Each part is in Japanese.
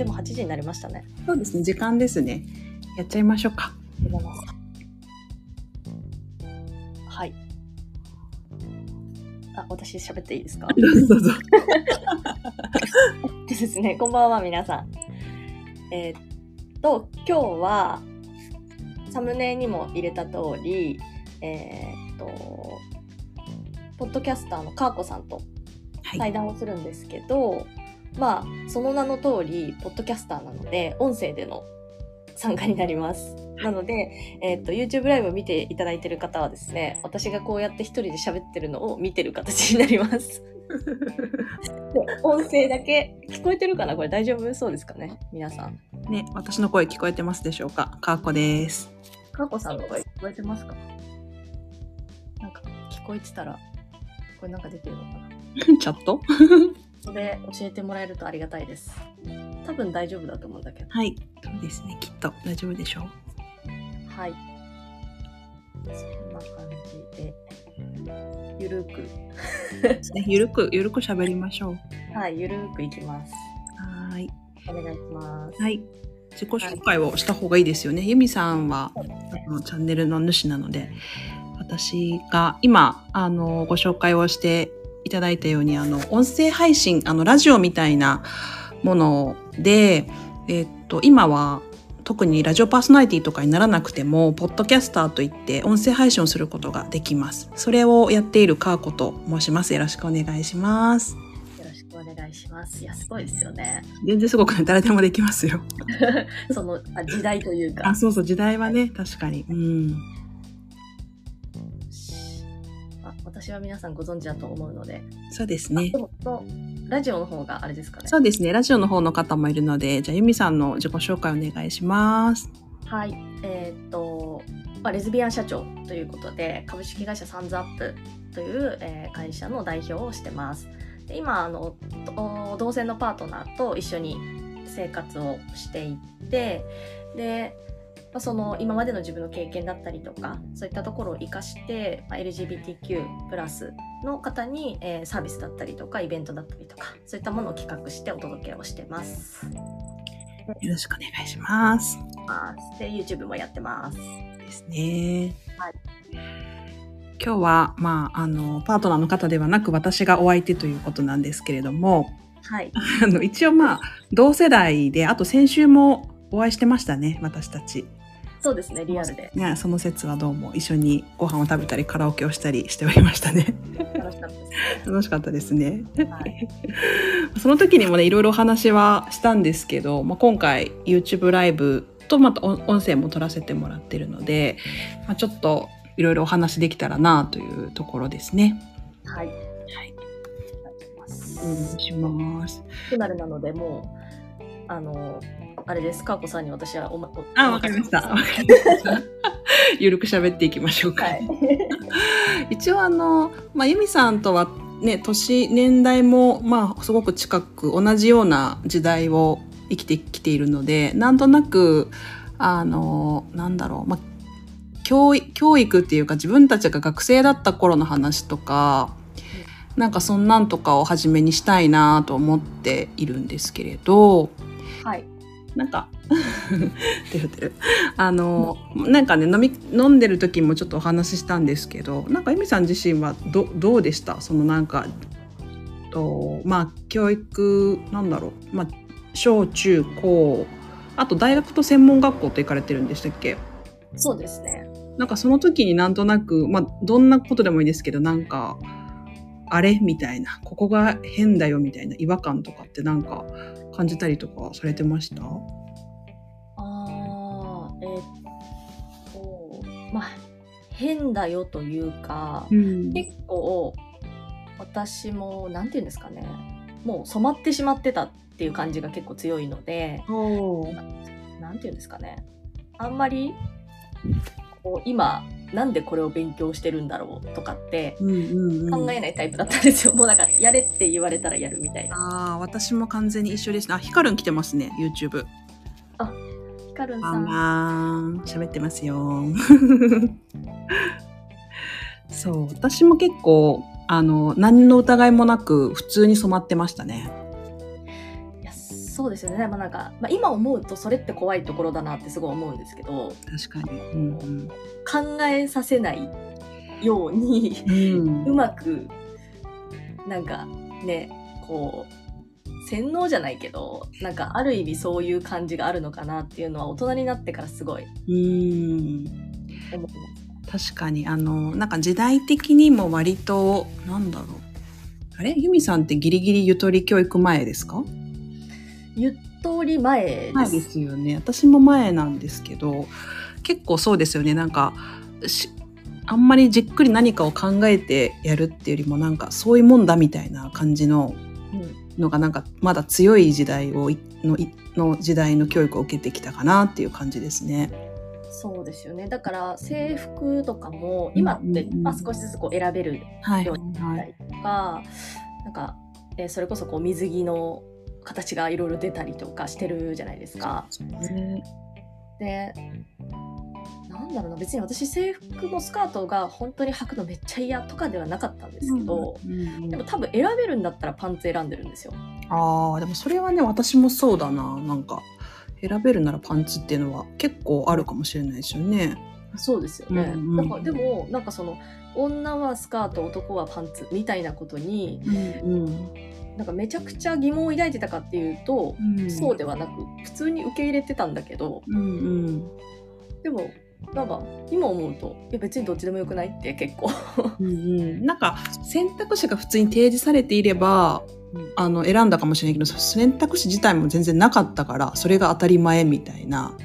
でも8時になりましたね。そうですね、時間ですね。やっちゃいましょうか。はい。あ、私喋っていいですか？どうぞ。で ですね、こんばんは、皆さん。えーっと、今日は、サムネにも入れた通り、えーっと、ポッドキャスターのカーコさんとはい。対談をするんですけど、まあ、その名の通り、ポッドキャスターなので、音声での参加になります。なので、えーっと、YouTube ライブを見ていただいている方はですね、私がこうやって一人で喋ってるのを見てる形になります。で音声だけ聞こえてるかな？これ大丈夫そうですかね？皆さん。ね、私の声聞こえてますでしょうか？かーこです。かこさんの声聞こえてますか？なんか聞こえてたら、これなんか出てるのかな？チャット？それ教えてもらえるとありがたいです。多分大丈夫だと思うんだけど。はい。そうですね、きっと大丈夫でしょう。はい。そんな感じで、ゆるく、ゆるく、ゆるく喋りましょう。はい、ゆるくいきます。はーい。お願いします。はい。自己紹介をした方がいいですよね。ユミさんは、あのチャンネルの主なので、私が今、あの、ご紹介をしていただいたように、あの、音声配信、あの、ラジオみたいなもので、えっと、今は、特にラジオパーソナリティとかにならなくても、ポッドキャスターといって音声配信をすることができます。それをやっているカーコと申します。よろしくお願いします。よろしくお願いします。いや、すごいですよね。全然すごくね、誰でもできますよ。そのあ時代というかあ、。そうそう、時代はね、確かに。うん。私は皆さんご存知だと思うので。そうですねラジオの方があれですかね。そうですね。ラジオの方の方もいるので、じゃあ、ユミさんの自己紹介お願いします。はい。えーっと、まあ、レズビアン社長ということで、株式会社サンズアップという、えー会社の代表をしてます。で今あの、と同性のパートナーと一緒に生活をしていって、で、まあ、その今までの自分の経験だったりとかそういったところを生かして、まあ、LGBTQ+ プラスの方に、えーサービスだったりとかイベントだったりとかそういったものを企画してお届けをしてます。よろしくお願いします。で YouTube もやってます。ですね。はい今日は、まあ、あの、パートナーの方ではなく、私がお相手ということなんですけれども、はい。あの、一応まあ、同世代で、あと先週もお会いしてましたね、私たち。そうですね、リアルで。ね、その説はどうも一緒にご飯を食べたり、カラオケをしたりしておりましたね。楽しかったですね。はい。その時にもね、いろいろお話はしたんですけど、まあ、今回 YouTube ライブとまた音音声も撮らせてもらってるので、まあ、ちょっといろいろお話できたらなというところですね。はい。はい。お願いしますお願いします。フィナルなので、もう、あの、あれです、か？ーこさんに私はおま、おあ、わかりました。ゆる く喋っていきましょうか。はい。一応あの、まあ、ユミさんとはね、年、年代も、まあ、すごく近く、同じような時代を生きてきているので、なんとなく、あの、なんだろう、まあ、教育、教育っていうか自分たちが学生だった頃の話とか、なんかそんなんとかを初めにしたいなと思っているんですけれど、はい。なんかてるてる。あのなんかね飲み飲んでる時もちょっとお話ししたんですけどなんかエミさん自身はどどうでした？そのなんかとまあ教育なんだろう、まあ、小中高。あと大学と専門学校と行かれてるんでしたっけ？そうですね。なんかその時になんとなく、まあ、どんなことでもいいですけどなんかあれ？みたいな。ここが変だよみたいな違和感とかってなんか感じたりとかされてました？ああ、えーっと、まあ、変だよというか、うん。結構、私も、なんていうんですかね、もう染まってしまってたっていう感じが結構強いので、おー。なんていうんですかね、あんまり、こう今、なんでこれを勉強してるんだろうとかって考えないタイプだったんですよ。もうなんか、やれって言われたらやるみたいな。ああ私も完全に一緒ですあヒカルン来てますね YouTube ヒカルンあさん。喋ってますよ そう私も結構あの何の疑いもなく普通に染まってましたねそそうですよね。まあなんか、まあ、今思うとそれって怖いところだなってすごい思うんですけど、確かに。うん考えさせないように、うん。うまく、なんかね、こう、洗脳じゃないけど、なんかある意味そういう感じがあるのかなっていうのは大人になってからすごいうん。思ってます。確かに、あの、なんか時代的にも割と、なんだろう。あれ？ユミさんってギリギリゆとり教育前ですか？ゆとり前です。前ですよね。私も前なんですけど、結構そうですよね。なんか、しあんまりじっくり何かを考えてやるっていうよりも、なんかそういうもんだみたいな感じのうんのが、なんかまだ強い時代をい、のいの時代の教育を受けてきたかなっていう感じですね。そうですよね。だから制服とかも今って、まあ、少しずつこう選べるはい。ようになったりとか、なんか、えーそれこそこう水着の形がいろいろ出たりとかしてるじゃないですか。ねで、なんだろうな、別に私制服もスカートが本当に履くのめっちゃ嫌とかではなかったんですけど、うんうんでも多分選べるんだったらパンツ選んでるんですよ。ああ、でもそれはね、私もそうだな。なんか、選べるならパンツっていうのは結構あるかもしれないですよね。そうですよね。うんうんだからでもなんかその女はスカート男はパンツみたいなことにうんなんかめちゃくちゃ疑問を抱いてたかっていうと、うん。そうではなく普通に受け入れてたんだけどうんうん。でもなんか今思うといや別にどっちでもよくないって結構うんうん、なんか選択肢が普通に提示されていれば、うんあの選んだかもしれないけど選択肢自体も全然なかったからそれが当たり前みたいな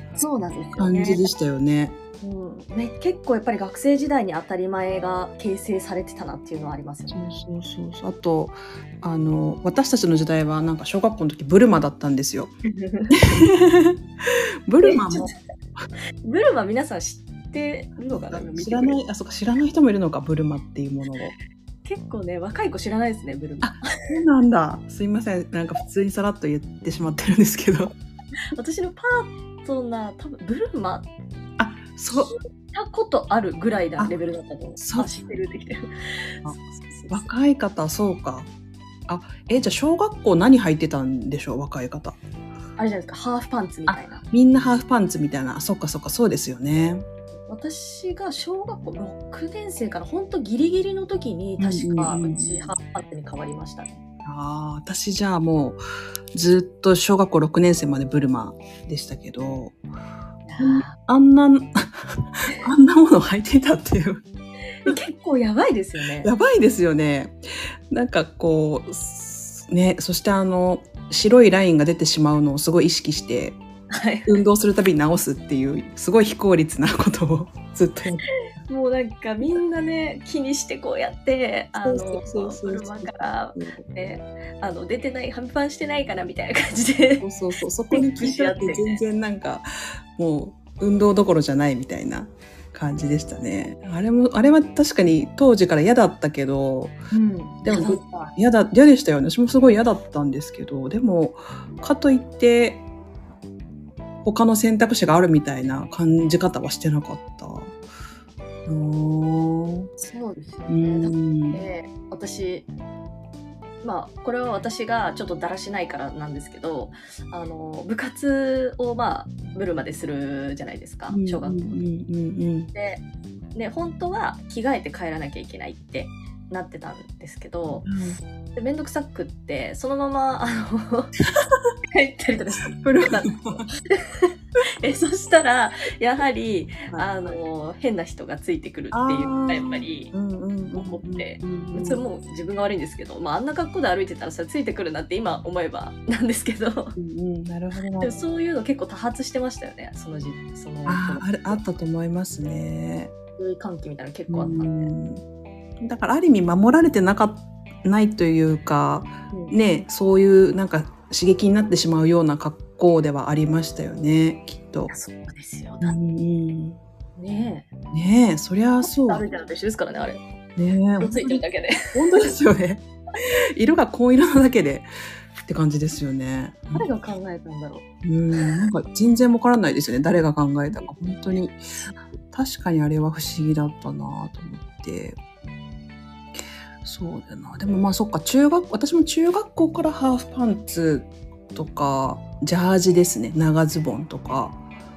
感ねじでしたよね。うんね結構やっぱり学生時代に当たり前が形成されてたなっていうのはありますよそうね。そうそうそうあとあの私たちの時代はなんか小学校の時ブルマだったんですよ。ブルマもブルマ皆さん知ってるのかな？知らないあそうか知らない人もいるのかブルマっていうものを。結構ね若い子知らないですねブルマ。そうなんだすいませんなんか普通にさらっと言ってしまってるんですけど。私のパートナー多分ブルマあそう。たことあるぐらいなレベルだったと思う。そう。あ知ってるできて。る。若い方そうか。あえじゃあ小学校何履いてたんでしょう？若い方。あれじゃないですか。ハーフパンツみたいな。みんなハーフパンツみたいな。あそっかそっかそうですよね。私が小学校6年生から本当ギリギリの時に確かうちハーフパンツに変わりましたね。ああ私じゃあもうずっと小学校6年生までブルマでしたけど あんな あんなものを履いていたっていう結構やばいですよね。やばいですよねなんかこうすねそしてあの白いラインが出てしまうのをすごい意識してはい。運動するたびに直すっていうすごい非効率なことをずっとやってもうなんかみんなね気にしてこうやってあの車から、ね、あの出てないハミパンしてないかなみたいな感じでそうそうそう、そこに聞いたって全然なんか、もう運動どころじゃないみたいな感じでしたね。あれも、あれは確かに当時から嫌だったけど、うん、でも嫌だ、嫌でしたよね。私もすごい嫌だったんですけど、でも、かといって、他の選択肢があるみたいな感じ方はしてなかった。そうですようね。だっん。て私まあこれは私がちょっとだらしないからなんですけどあの部活をまあブルマでするじゃないですか小学校でで本当は着替えて帰らなきゃいけないってなってたんですけどうん。でめんどくさくってそのままあの 帰ったりとかしてブルマえそしたらやはりはい。あの変な人がついてくるっていうのがやっぱり思ってうんそれもう自分が悪いんですけど、まあ、あんな格好で歩いてたらそれついてくるなって今思えばなんですけど。なるほどなでもそういうの結構多発してましたよね。その時そのああったと思いますね。注意喚起みたいなの結構あったんで、うんだからある意味守られてなかないというかうんねそういうなんか刺激になってしまうような格好ではありましたよねきっと。そうですよ、うんうんねねえそりゃえそう。歩いてるのと一緒ですからねあれねえついてるだけで本当ですよね。色が紺色なだけでって感じですよね。誰が考えたんだろううん、なんか全然わからないですよね。誰が考えたか。本当に。確かにあれは不思議だったなと思って。そうだな。でもまあそっか、中学、私も中学校からハーフパンツとかジャージですね。長ズボンとか。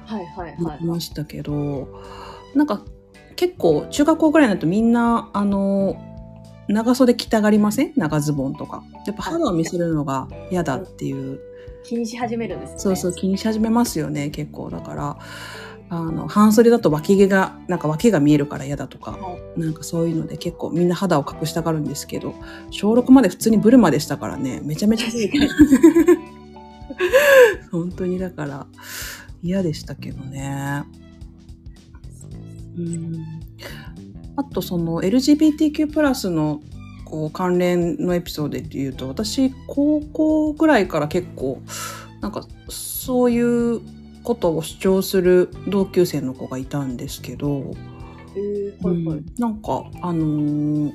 はいはいはい見ましたけど、なんか結構中学校ぐらいになるとみんなあの長袖着たがりません？長ズボンとか。やっぱ肌を見せるのが嫌だっていう。気にし始めるんですね。そうそう気にし始めますよね結構。だからあの半袖だと脇毛がなんか脇が見えるから嫌だとか、はなんかそういうので結構みんな肌を隠したがるんですけど小6まで普通にブルマでしたからねめちゃめちゃ 本当にだから嫌でしたけどね。うん。あとその LGBTQ+ のこう関連のエピソードで言うと私高校ぐらいから結構なんかそういうことを主張する同級生の子がいたんですけど、えー、はいはい、うんなんかあのー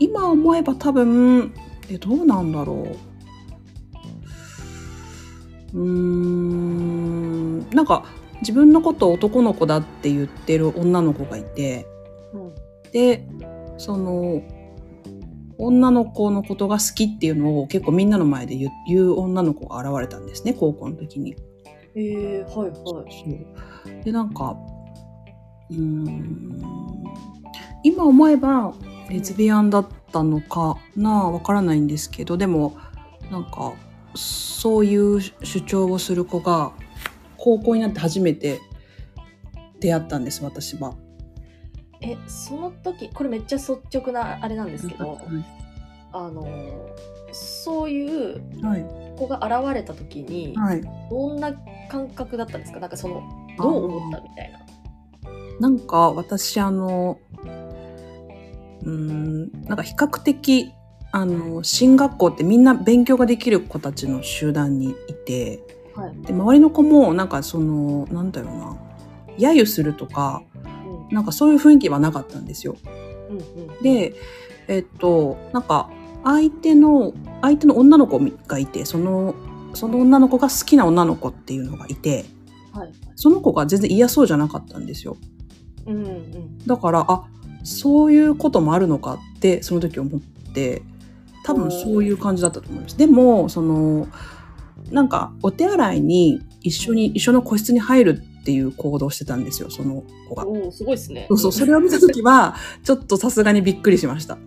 今思えば多分えどうなんだろう。うーんなんか自分のことを男の子だって言ってる女の子がいてうん。でその女の子のことが好きっていうのを結構みんなの前で言う言う女の子が現れたんですね高校の時に。えー、はいはい。そう。でなんかうーん。今思えばレズビアンだったのかなわからないんですけどでもなんかそういう主張をする子が高校になって初めて出会ったんです私は。えその時これめっちゃ率直なあれなんですけど、あのそういうはい子が現れた時に、はい、どんな感覚だったんですか？なんかそのどう思ったみたいな。なんか私あのうーんなんか比較的あの進学校ってみんな勉強ができる子たちの集団にいてはい。で周りの子もなんかそのなんだろうな揶揄するとかうん。なんかそういう雰囲気はなかったんですよ。うんうん、でえっとなんか相手の相手の女の子がいてそのその女の子が好きな女の子っていうのがいてはいその子が全然嫌そうじゃなかったんですよ。うんうんだからあそういうこともあるのかってその時思って多分そういう感じだったと思います。でもそのなんかお手洗いに一緒に一緒の個室に入るっていう行動をしてたんですよその子が。すごいですね。そうそうそれを見た時はちょっとさすがにびっくりしました。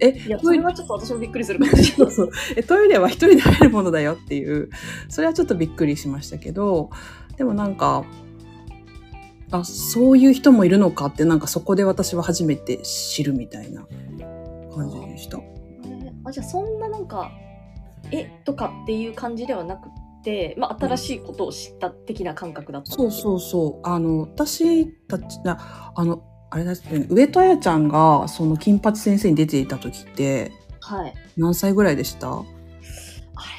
えいやトイレそれはちょっと私もびっくりするかもしれない。そうそうえトイレは一人で入るものだよっていうそれはちょっとびっくりしましたけどでもなんかあそういう人もいるのかってなんかそこで私は初めて知るみたいな感じでした。えーあじゃあそんななんかえとかっていう感じではなくて、まあ、新しいことを知った的な感覚だったそうそうそうあの私たちああのあれですね上戸彩ちゃんがその金八先生に出ていた時ってはい。何歳ぐらいでした？あれ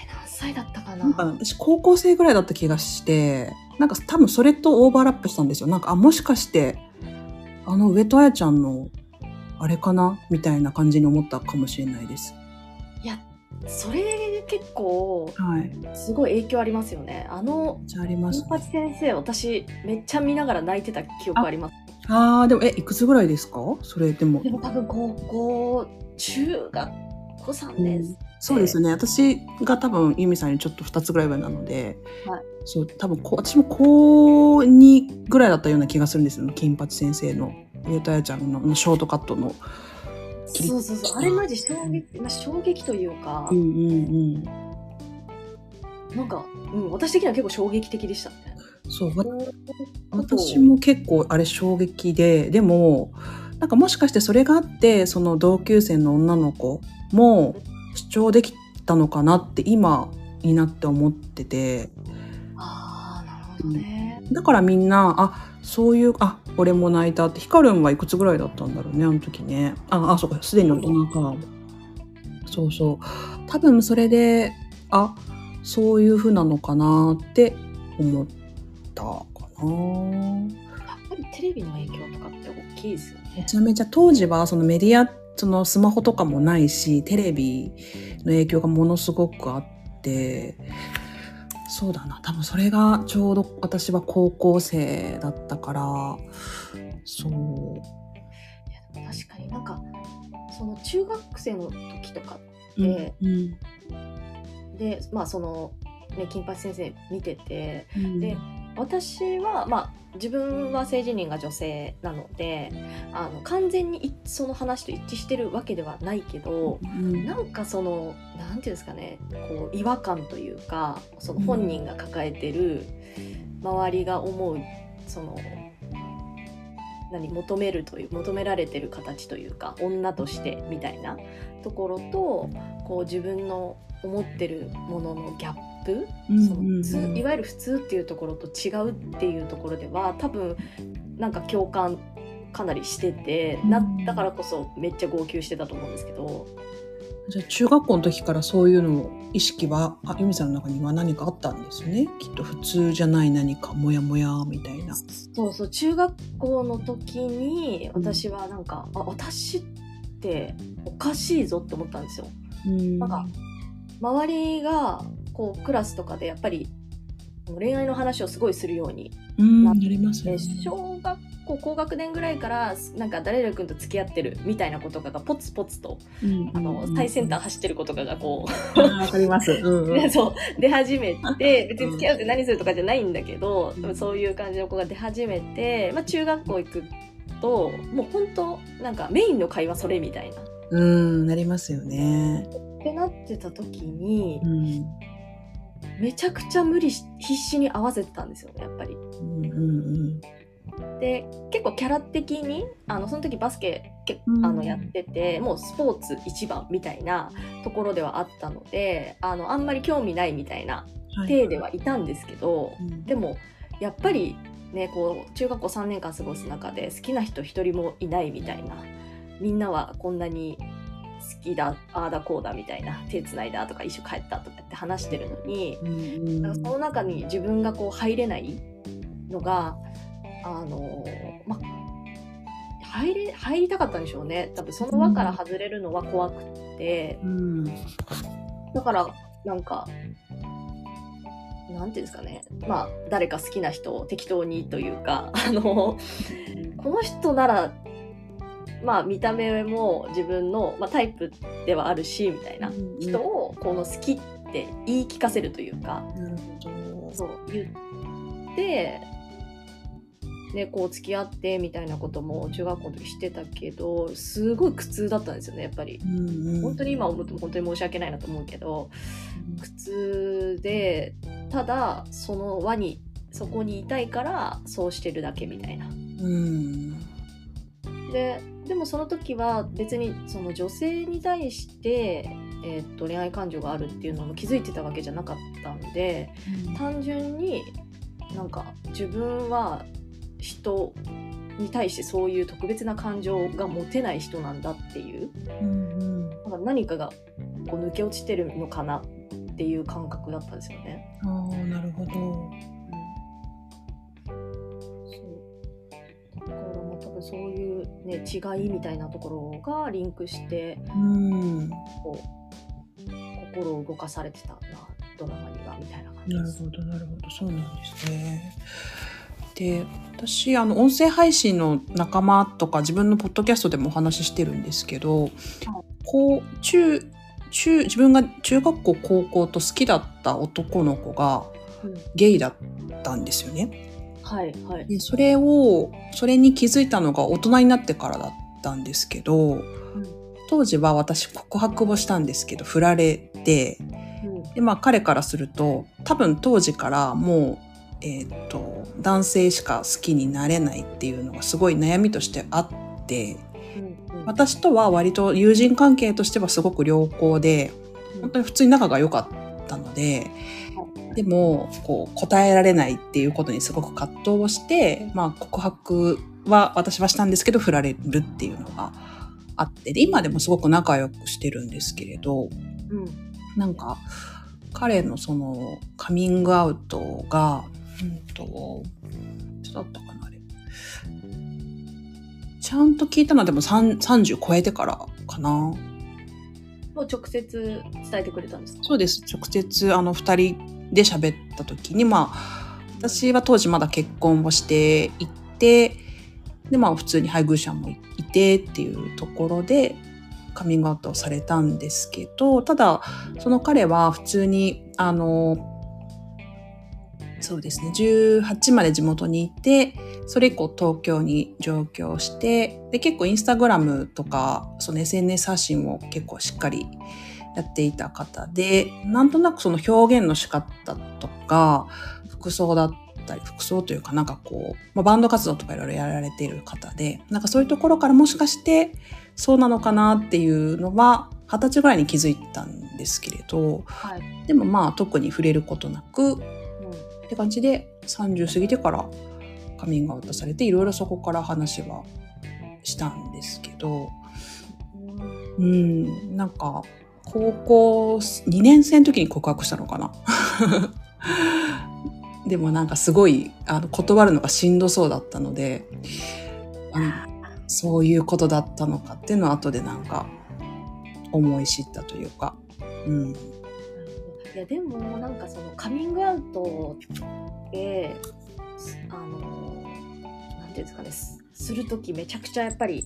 何歳だったかな？なんか私高校生ぐらいだった気がしてなんか多分それとオーバーラップしたんですよ。なんかあもしかしてあの上戸彩ちゃんのあれかな？みたいな感じに思ったかもしれないです。それ結構はい。すごい影響ありますよねあのああります金。八先生私めっちゃ見ながら泣いてた記憶ありますああでもえいくつぐらいですか？それでもで。も多分高校中学校3年、うんそうですよね私が多分由美さんにちょっと2つぐらい上なので、はいそう多分こう私も高2ぐらいだったような気がするんですよ金八先生の上戸彩ちゃんのショートカットの。そうそうそう。あれマジ衝撃、まあ、衝撃というか、うんうんうん。なんか、うん、私的には結構衝撃的でしたね。そうわ私も結構あれ衝撃ででもなんかもしかしてそれがあってその同級生の女の子も主張できたのかなって今になって思ってて。ああなるほどね、だからみんなあそういうあ俺も泣いたってヒカルンはいくつぐらいだったんだろうねあの時ね。ああそうかすでに大人か。そうそう。多分それであそういう風なのかなって思ったかな。やっぱりテレビの影響とかって大きいですよね。めちゃめちゃ当時はそのメディアそのスマホとかもないしテレビの影響がものすごくあってそうだな。多分それがちょうど私は高校生だったから。そう。いやでも確かになんかその中学生の時とかうんでうん。でまあそのね、金八先生見ててうん。で私は、まあ、自分は性自認が女性なのであの完全にいその話と一致してるわけではないけどうん。なんかそのなんていうんですかねこう違和感というかその本人が抱えてる周りが思うその何求めるという求められてる形というか女としてみたいなところとこう自分の思ってるもののギャップうんうんいわゆる普通っていうところと違うっていうところでは多分なんか共感かなりしててなうん。だからこそめっちゃ号泣してたと思うんですけど。じゃあ中学校の時からそういうの意識はあ由美さんの中には何かあったんですよね？きっと普通じゃない何かモヤモヤみたいな。そうそう中学校の時に私はなんか、あ私っておかしいぞって思ったんですよ。うん。なんか周りがこうクラスとかでやっぱり恋愛の話をすごいするようにうんななりますね。小学校高学年ぐらいからなんか誰々君と付き合ってるみたいな子とかがポツポツとうんあの最先端走ってる子とかがこあーわかります。うんう、そう出始めて 別に付き合うって何するとかじゃないんだけど、でもそういう感じの子が出始めて、まあ、中学校行くともう本当なんかメインの会話それみたいな。うん、なりますよね。ってなってた時にうん。めちゃくちゃ無理し必死に合わせてたんですよねやっぱり。うんうんで結構キャラ的にあのその時バスケけうんあのやってて、もうスポーツ一番みたいなところではあったのであのあんまり興味ないみたいなうん。はい体ではいたんですけど、うんでもやっぱりねこう中学校3年間過ごす中で好きな人一人もいないみたいなみんなはこんなに好きだああだこうだみたいな手つないだとか一緒帰ったとかって話してるのに、うんその中に自分がこう入れないのがあのま入れ入りたかったんでしょうね。多分その輪から外れるのは怖くって、うん。だからなんかなんていうんですかね。まあ誰か好きな人を適当にというかあのこの人ならまあ見た目も自分の、まあ、タイプではあるしみたいな人をこの好きって言い聞かせるというか、なるほど。そう言ってでこう付き合ってみたいなことも中学校の時してたけどすごい苦痛だったんですよねやっぱり。うんうん本当に今思っても本当に申し訳ないなと思うけど苦痛でただその輪にそこにいたいからそうしてるだけみたいな。うんででもその時は別にその女性に対して、えーっと恋愛感情があるっていうのも気づいてたわけじゃなかったんで単純になんか自分は人に対してそういう特別な感情が持てない人なんだっていううんうんなんか何かがこう抜け落ちてるのかなっていう感覚だったんですよね。ああなるほど。分そういう、ね、違いみたいなところがリンクしてうんこう心を動かされてたなドラマにはみたいな感じです。なるほどなるほどそうなんですね。で私あの音声配信の仲間とか自分のポッドキャストでもお話ししてるんですけど、こう中中自分が中学校高校と好きだった男の子がうんゲイだったんですよね。はいはい。でそれをそれに気づいたのが大人になってからだったんですけど当時は私告白をしたんですけど振られてうん。でまあ彼からすると多分当時からもう、えーっと男性しか好きになれないっていうのがすごい悩みとしてあってうんうん。私とは割と友人関係としてはすごく良好で本当に普通に仲が良かったのででもこう答えられないっていうことにすごく葛藤をして、まあ、告白は私はしたんですけど振られるっていうのがあってで今でもすごく仲良くしてるんですけれどうんなんか彼のそのカミングアウトが、うんと、いつだったかなあれ。ちゃんと聞いたのはでも3 30超えてからかな。もう直接伝えてくれたんですか？そうです。直接あの二人で喋った時に、まあ、私は当時まだ結婚をしていて、で、まあ普通に配偶者もいてっていうところでカミングアウトをされたんですけど、ただ、その彼は普通に、あの、そうですね。18まで地元にいて、それ以降東京に上京して、で、結構インスタグラムとか、その SNS 発信も結構しっかりやっていた方で、なんとなくその表現の仕方とか、服装だったり、服装というかなんかこう、まあ、バンド活動とかいろいろやられている方で、なんかそういうところからもしかしてそうなのかなっていうのは、二十歳ぐらいに気づいたんですけれど、はい。でもまあ特に触れることなく、うんって感じで30過ぎてからカミングアウトされていろいろそこから話はしたんですけどうんなんか高校2年生の時に告白したのかな？でもなんかすごいあの断るのがしんどそうだったので、うん、そういうことだったのかっていうのは後でなんか思い知ったというか、うん、いやでもなんかそのカミングアウトであのなんていうんですかねすする時めちゃくちゃやっぱり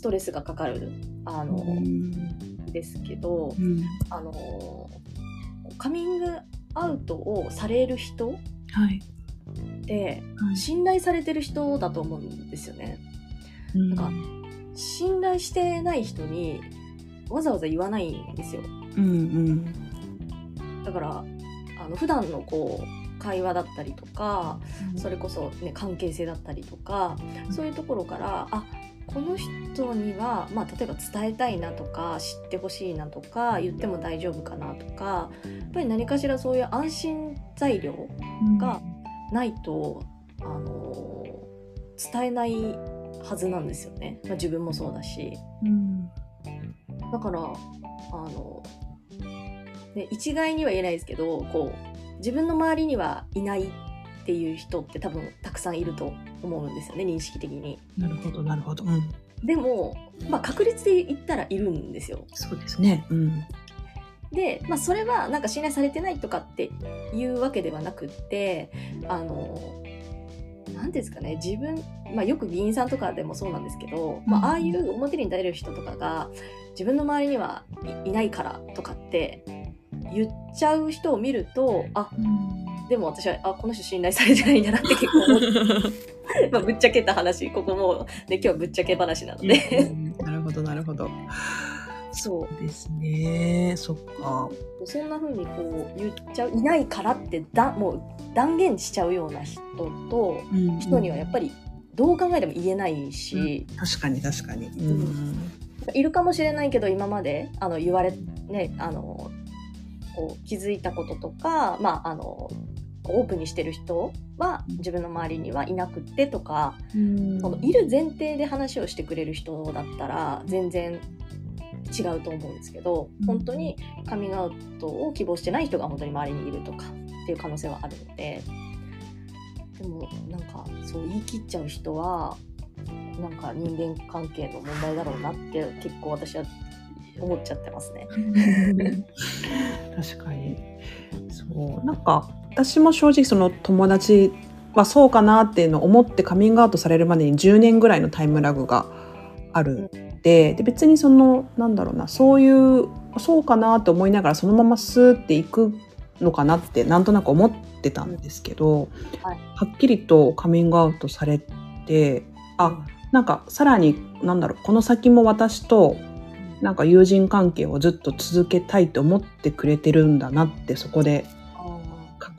ストレスがかかるあの、ですけどうんあのカミングアウトをされる人はい、ってはい。信頼されてる人だと思うんですよね。うん。なんか信頼してない人にわざわざ言わないんですよ。うんうん。だからあの普段のこう会話だったりとかそれこそ、ね、関係性だったりとかそういうところからあこの人には、まあ、例えば伝えたいなとか知ってほしいなとか言っても大丈夫かなとかやっぱり何かしらそういう安心材料がないと、あの伝えないはずなんですよね、まあ、自分もそうだし。うん。だからあの、ね、一概には言えないですけどこう自分の周りにはいないっていう人って多分たくさんいると思うんですよね認識的に。なるほどなるほど、うん、でも、まあ、確率で言ったらいるんですよ。そうですね。うん。で、まあ、それはなんか信頼されてないとかっていうわけではなくってあのなんていうんですかね自分、まあ、よく議員さんとかでもそうなんですけど、まあ、ああいう表に出れる人とかが自分の周りにはいいないからとかって言っちゃう人を見るとあでも私はあこの人信頼されてないんだなって結構思って。まあぶっちゃけた話ここも、ね、今日はぶっちゃけ話なので。なるほどなるほど。そう。ですね。そっか。そんな風にこう言っちゃういないからってだもう断言しちゃうような人と人にはやっぱりどう考えても言えないし、確かに確かに。うん。いるかもしれないけど今まであの言われねあのこう気づいたこととかまああのオープンにしてる人は自分の周りにはいなくってとか、うん。そのいる前提で話をしてくれる人だったら全然違うと思うんですけどうん。本当にカミングアウトを希望してない人が本当に周りにいるとかっていう可能性はあるのででもなんかそう言い切っちゃう人はなんか人間関係の問題だろうなって結構私は思っちゃってますね。確かに。そう。なんか私も正直その友達はそうかなっていうのを思ってカミングアウトされるまでに10年ぐらいのタイムラグがあるでで別にそのなんだろうなそういうそうかなって思いながらそのままスーっていくのかなってなんとなく思ってたんですけど、はい。はっきりとカミングアウトされてあなんかさらになんだろうこの先も私となんか友人関係をずっと続けたいと思ってくれてるんだなってそこで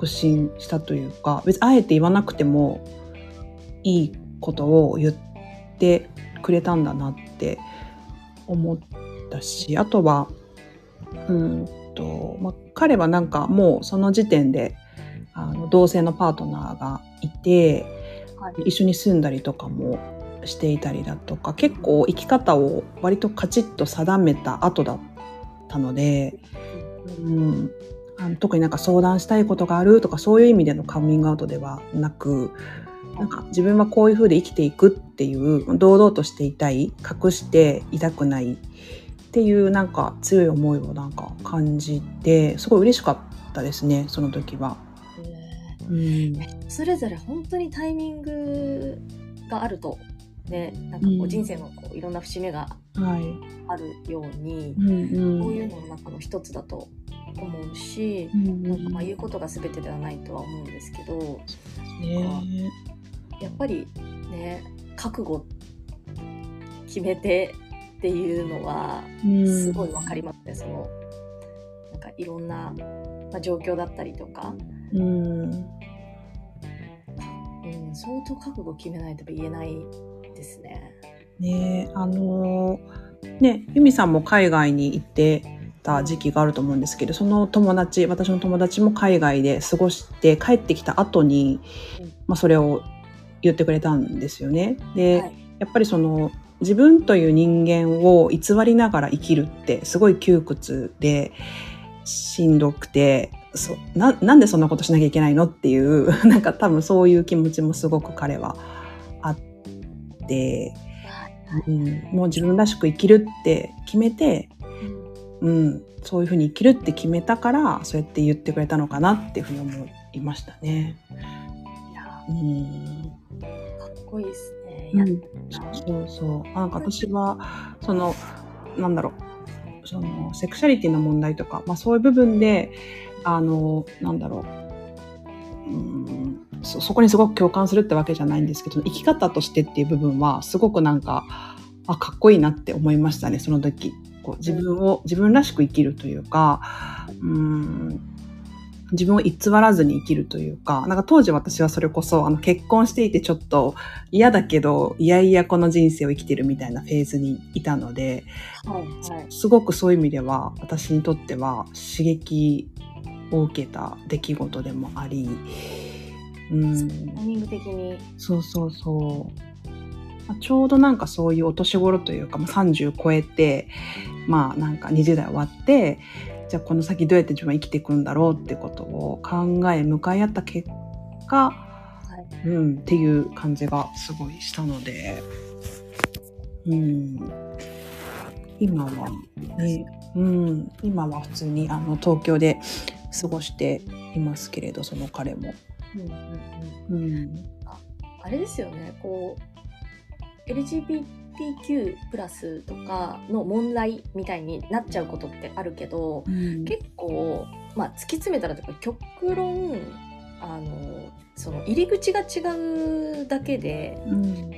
確信したというか別にあえて言わなくてもいいことを言ってくれたんだなって思ったしあとはうんと、まあ、彼はなんかもうその時点であの同性のパートナーがいて、はい。一緒に住んだりとかもしていたりだとか結構生き方を割とカチッと定めた後だったので、うん、あの特になんか相談したいことがあるとかそういう意味でのカミングアウトではなくなんか自分はこういうふうで生きていくっていう堂々としていたい隠していたくないっていうなんか強い思いをなんか感じてすごい嬉しかったですねその時は。うんそれぞれ本当にタイミングがあるとねなんかこううん人生のこういろんな節目がはい。あるように。こういうのの中の一つだと思うし、うんうん。なんかまあ言うことが全てではないとは思うんですけどねやっぱりね覚悟決めてっていうのはうん。すごいわかりますね、そのなんかいろんな、まあ、状況だったりとか、うん。うん、相当覚悟決めないと言えないですね。ねあのーね、由美さんも海外に行ってた時期があると思うんですけど、その友達、私の友達も海外で過ごして帰ってきた後に、うん。まあそれを言ってくれたんですよね。で、はい。やっぱりその自分という人間を偽りながら生きるってすごい窮屈でしんどくて、そななんでそんなことしなきゃいけないのっていう、なんか多分そういう気持ちもすごく彼はあって、うん、もう自分らしく生きるって決めて、うん、そういうふうに生きるって決めたからそうやって言ってくれたのかなっていうふうに思いましたね。いやうん。かっこいいですね。そうそう。なんか私はそのなんだろう。そのセクシャリティの問題とか、まあ、そういう部分であのなんだろう。うんそそこにすごく共感するってわけじゃないんですけど生き方としてっていう部分はすごくなんかあかっこいいなって思いましたねその時こう自分を自分らしく生きるというかうん自分を偽らずに生きるというか、なんか当時私はそれこそ、あの結婚していてちょっと嫌だけど、いやいやこの人生を生きてるみたいなフェーズにいたので、はいはい。すごくそういう意味では、私にとっては刺激を受けた出来事でもあり、うん、タイミング的に。そうそうそう。まあちょうどなんかそういうお年頃というか、まあ、30超えて、まあなんか20代終わって、じゃあこの先どうやって自分は生きていくんだろうってことを考え、向かい合った結果、はい。うん、っていう感じがすごいしたので、うん、今はね、うん、今は普通にあの東京で過ごしていますけれど、その彼も。うんうんうん。うん、あれですよね、こう、LGBTQ プラスとかの問題みたいになっちゃうことってあるけど、結構、まあ、突き詰めたらとか、極論、あの、その入り口が違うだけで、うん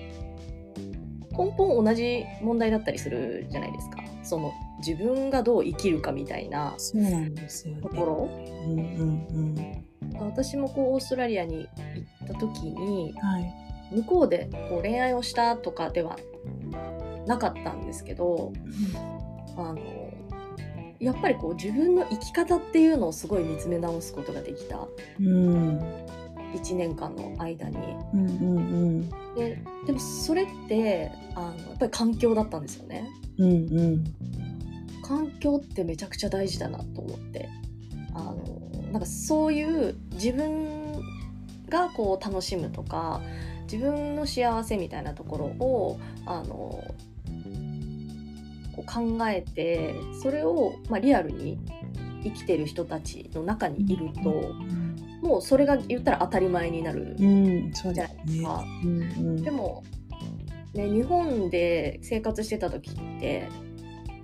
根本同じ問題だったりするじゃないですか。その、自分がどう生きるかみたいな。ところ。うんうん私もこうオーストラリアに行った時にうん。はい。向こうでこう恋愛をしたとかではなかったんですけどあのやっぱりこう自分の生き方っていうのをすごい見つめ直すことができたうん。1年間の間にうんうんででもそれってあのやっぱり環境だったんですよねうん。うんうん。環境ってめちゃくちゃ大事だなと思ってあのなんかそういう自分がこう楽しむとか自分の幸せみたいなところをあのこう考えてそれを、まあ、リアルに生きてる人たちの中にいるともうそれが言ったら当たり前になるじゃ。ないですか。うんうん。でも、ね、日本で生活してた時って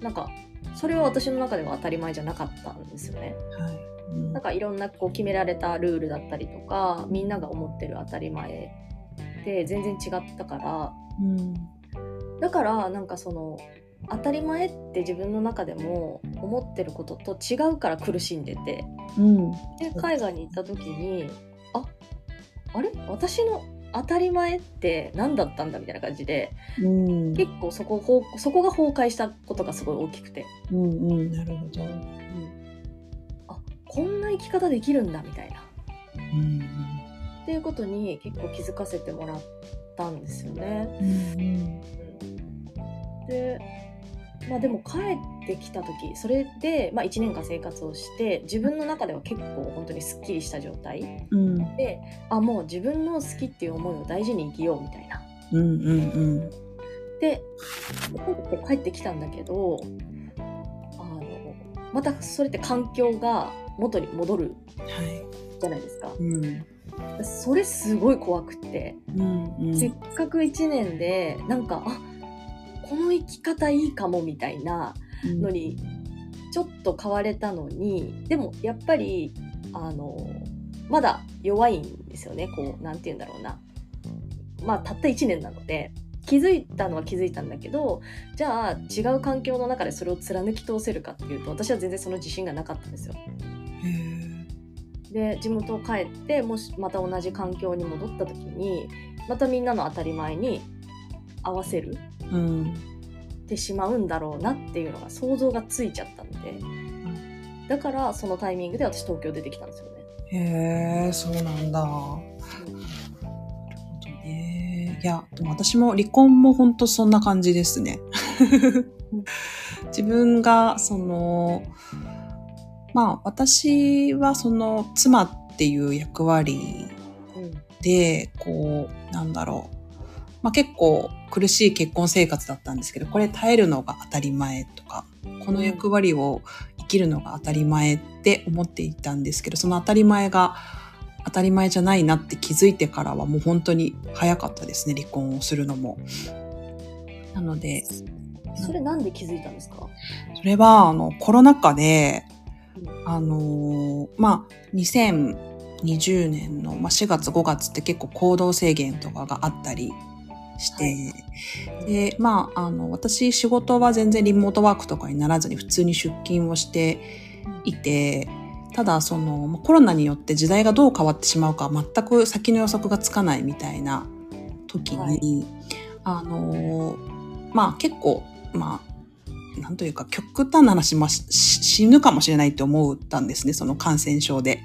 なんかそれは私の中では当たり前じゃなかったんですよね。はい。うんなんかいろんなこう決められたルールだったりとかみんなが思ってる当たり前で全然違ったから。うん。だからなんかその当たり前って自分の中でも思ってることと違うから苦しんでて。うん。で海外に行った時にああれ？私の当たり前って何だったんだみたいな感じでうん。結構そこそこが崩壊したことがすごい大きくて。うんうん。なるほど。あこんな生き方できるんだみたいな。うんっていうことに結構気づかせてもらったんですよね。うんでまあでも帰ってきた時それで、まあ、1年間生活をして自分の中では結構本当にすっきりした状態うんであもう自分の好きっていう思いを大事に生きようみたいな。うんうんうんで帰ってきたんだけどあのまたそれって環境が元に戻るはい。じゃないですか。うんそれすごい怖くって、うんうん。せっかく1年でなんかあこの生き方いいかもみたいなうん。のにちょっと変われたのにでもやっぱりあのまだ弱いんですよね。こうなんて言うんだろうな。まあたった1年なので。気づいたのは気づいたんだけどじゃあ違う環境の中でそれを貫き通せるかっていうと私は全然その自信がなかったんですよ。へーで地元を帰ってもしまた同じ環境に戻った時にまたみんなの当たり前に合わせるうんってしまうんだろうなっていうのが想像がついちゃったのでだからそのタイミングで私東京出てきたんですよね。へえ、そうなんだ。なるほどね。いや、でも私も離婚も本当そんな感じですね。自分が、その、まあ私はその妻っていう役割うんで、こう、なんだろう。まあ結構苦しい結婚生活だったんですけど、これ耐えるのが当たり前とか、この役割を生きるのが当たり前って思っていたんですけど、その当たり前が当たり前じゃないなって気づいてからはもう本当に早かったですね、離婚をするのも。なので、それなんで気づいたんですか？それはあのコロナ禍でうん、あのーまあ、2020年の、まあ、4月5月って結構行動制限とかがあったりして、で、まあ、あの、私仕事は全然リモートワークとかにならずに普通に出勤をしていて、ただそのまあコロナによって時代がどう変わってしまうか全く先の予測がつかないみたいな時に、はい。あのーまあ結構、まあ、なんというか極端な話、まあ、し死ぬかもしれないって思ったんですね、その感染症で。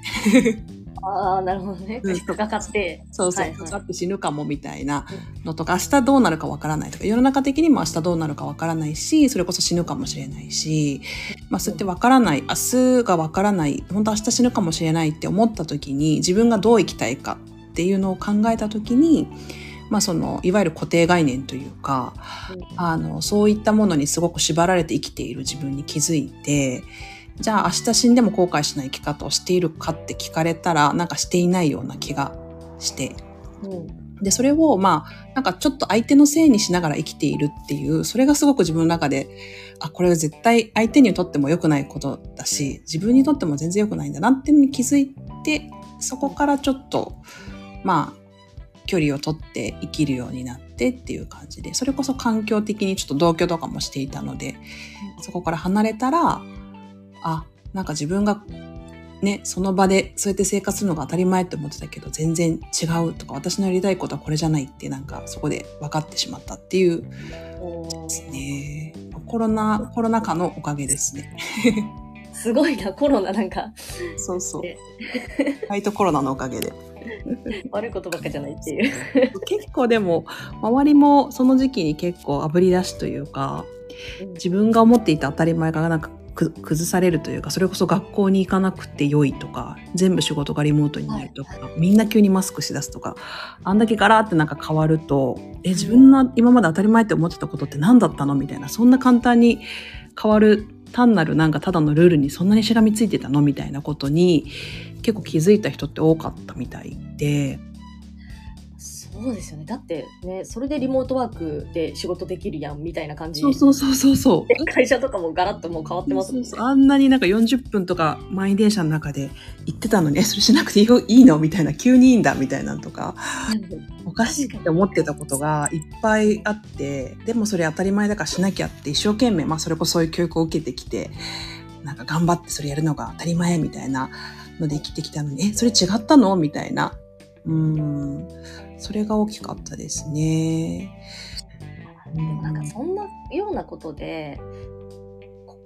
ああなるほどね。うん。かかって。そうそう、はいはい。かかって死ぬかもみたいなのとか、明日どうなるかわからないとか、世の中的にも明日どうなるかわからないし、それこそ死ぬかもしれないし、まあそうやってわからない、明日がわからない、本当明日死ぬかもしれないって思った時に、自分がどう生きたいかっていうのを考えた時に、まあその、いわゆる固定概念というか、あの、そういったものにすごく縛られて生きている自分に気づいて、じゃあ明日死んでも後悔しない生き方をしているかって聞かれたら、なんかしていないような気がして、うん。で、それを、まあ、なんかちょっと相手のせいにしながら生きているっていう、それがすごく自分の中で、あ、これは絶対相手にとっても良くないことだし、自分にとっても全然良くないんだなっていうのに気づいて、そこからちょっと、まあ、距離を取って生きるようになってっていう感じで、それこそ環境的にちょっと同居とかもしていたので、そこから離れたら、あ、なんか自分がね、その場でそうやって生活するのが当たり前って思ってたけど、全然違うとか、私のやりたいことはこれじゃないって、なんかそこで分かってしまったっていうですね。コロナ、コロナ禍のおかげですね。すごいなコロナなんかそうそうね。ライトコロナのおかげで。悪いことばっかじゃないっていう。結構でも、周りもその時期に結構炙り出しというか、自分が思っていた当たり前がなんかく崩されるというか、それこそ学校に行かなくて良いとか、全部仕事がリモートになるとか、みんな急にマスクしだすとか、あんだけガラーってなんか変わると、え、自分の今まで当たり前って思ってたことって何だったのみたいな、そんな簡単に変わる単なるなんかただのルールにそんなにしがみついてたのみたいなことに結構気づいた人って多かったみたいで、そうですよね。だってねそれでリモートワークで仕事できるやんみたいな感じそうそうそうそうそう。で 会社とかもガラッともう変わってますもんね。あんなになんか40分とか満員電車の中で行ってたのに、え、それしなくていいよいいのみたいな、急にいいんだみたいなのとか、おかしいって思ってたことがいっぱいあって、でもそれ当たり前だからしなきゃって一生懸命、まあそれこそそういう教育を受けてきて、なんか頑張ってそれやるのが当たり前みたいなので生きてきたのに、え、それ違ったの？みたいな。うん。それが大きかったですね。でもなんかそんなようなことでこ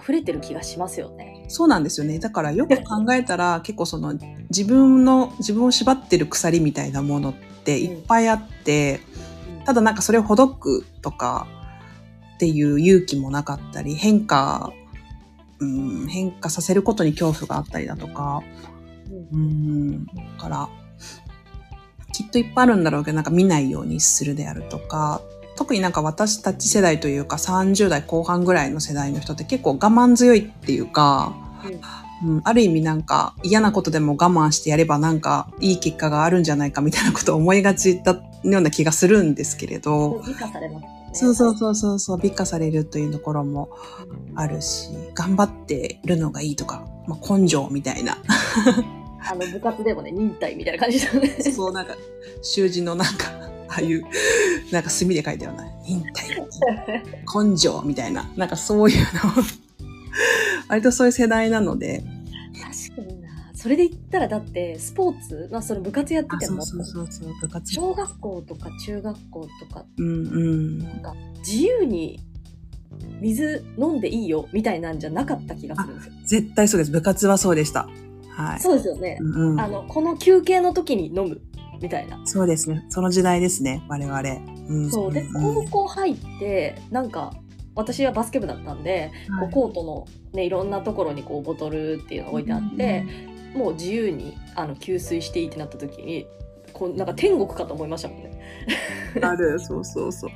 溢れてる気がしますよね。そうなんですよね。だからよく考えたら 結構その自分の、自分を縛ってる鎖みたいなものっていっぱいあって、ただなんかそれをほどくとかっていう勇気もなかったり、変化、うん、変化させることに恐怖があったりだとか、うん、だから、きっといっぱいあるんだろうけど、なんか見ないようにするであるとか、特になんか私たち世代というか30代後半ぐらいの世代の人って結構我慢強いっていうか、うん。うん、ある意味なんか嫌なことでも我慢してやればなんかいい結果があるんじゃないかみたいなことを思いがちだような気がするんですけれど、美化されます。ね。そうそうそうそうそう、美化されるというところもあるし、頑張ってるのがいいとか、まあ、根性みたいな。あの部活でもね、忍耐みたいな感じだよね。そう、なんか、習字のなんか、ああいう、なんか墨で書いたような、忍耐、根性みたいな、なんかそういうの、割とそういう世代なので。それで言ったらだって、スポーツ、まあその部活やってても。小学校とか中学校とか、うんうん。なんか自由に水飲んでいいよみたいなんじゃなかった気がするんですよ。絶対そうです。部活はそうでした。はい。そうですよね。うんうんあの、この休憩の時に飲むみたいな。そうですね。その時代ですね、我々。うん、そう。で、ん高校入って、なんか、私はバスケ部だったんで、こうコートのね、いろんなところにこうボトルっていうのが置いてあって、もう自由にあの給水していいってなった時に、こうなんか天国かと思いましたもんね。ある、そうそうそう。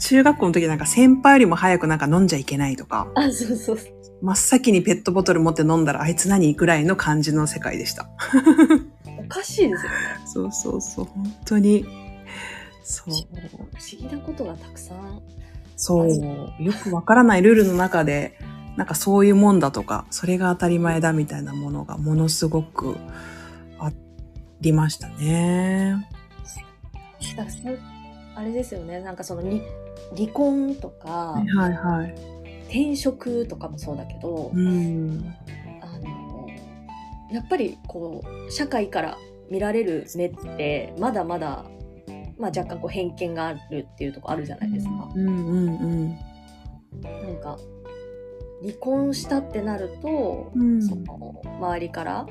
中学校の時なんか先輩よりも早くなんか飲んじゃいけないとか、あ、そうそう。真っ先にペットボトル持って飲んだらあいつ何ぐらいの感じの世界でした。おかしいですよね。そうそうそう、本当に。そう。不思議なことがたくさん。そう。よくわからないルールの中で、なんかそういうもんだとか、それが当たり前だみたいなものがものすごくありましたね。あれですよね。なんかその離離婚とかはいはいはい。転職とかもそうだけど、うん。あのやっぱりこう社会から見られる目ってまだまだ、まあ、若干こう偏見があるっていうところあるじゃないですか。うんうんうん。なんか離婚したってなると、うん。その周りから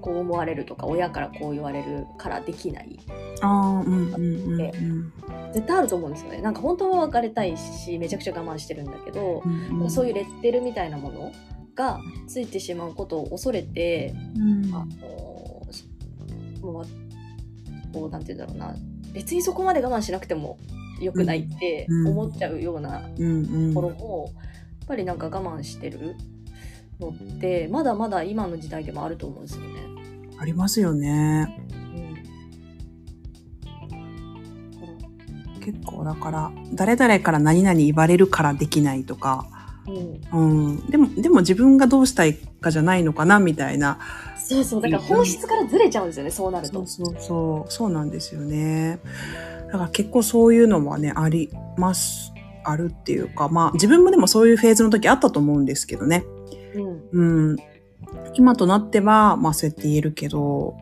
こう思われるとか親からこう言われるからできない。ああ、うんうんうんうん。絶対あると思うんですよね。なんか本当は別れたいしめちゃくちゃ我慢してるんだけど、うんうん。そういうレッテルみたいなものがついてしまうことを恐れて、うん。あのもうこうなんて言うんだろうな。別にそこまで我慢しなくても良くないってうん。思っちゃうようなうんうん。ところも、やっぱりなんか我慢してるのってまだまだ今の時代でもあると思うんですよね。ありますよね。うん結構だから、誰々から何々言われるからできないとか、うんうん。でも、でも自分がどうしたいかじゃないのかなみたいな。そうそうだから本質からずれちゃうんですよねそうなるとそう。そうそう。そうなんですよね。だから結構そういうのはね、あります。あるっていうか、まあ自分もでもそういうフェーズの時あったと思うんですけどね。うんうん。今となっては、まあそうやって言えるけど、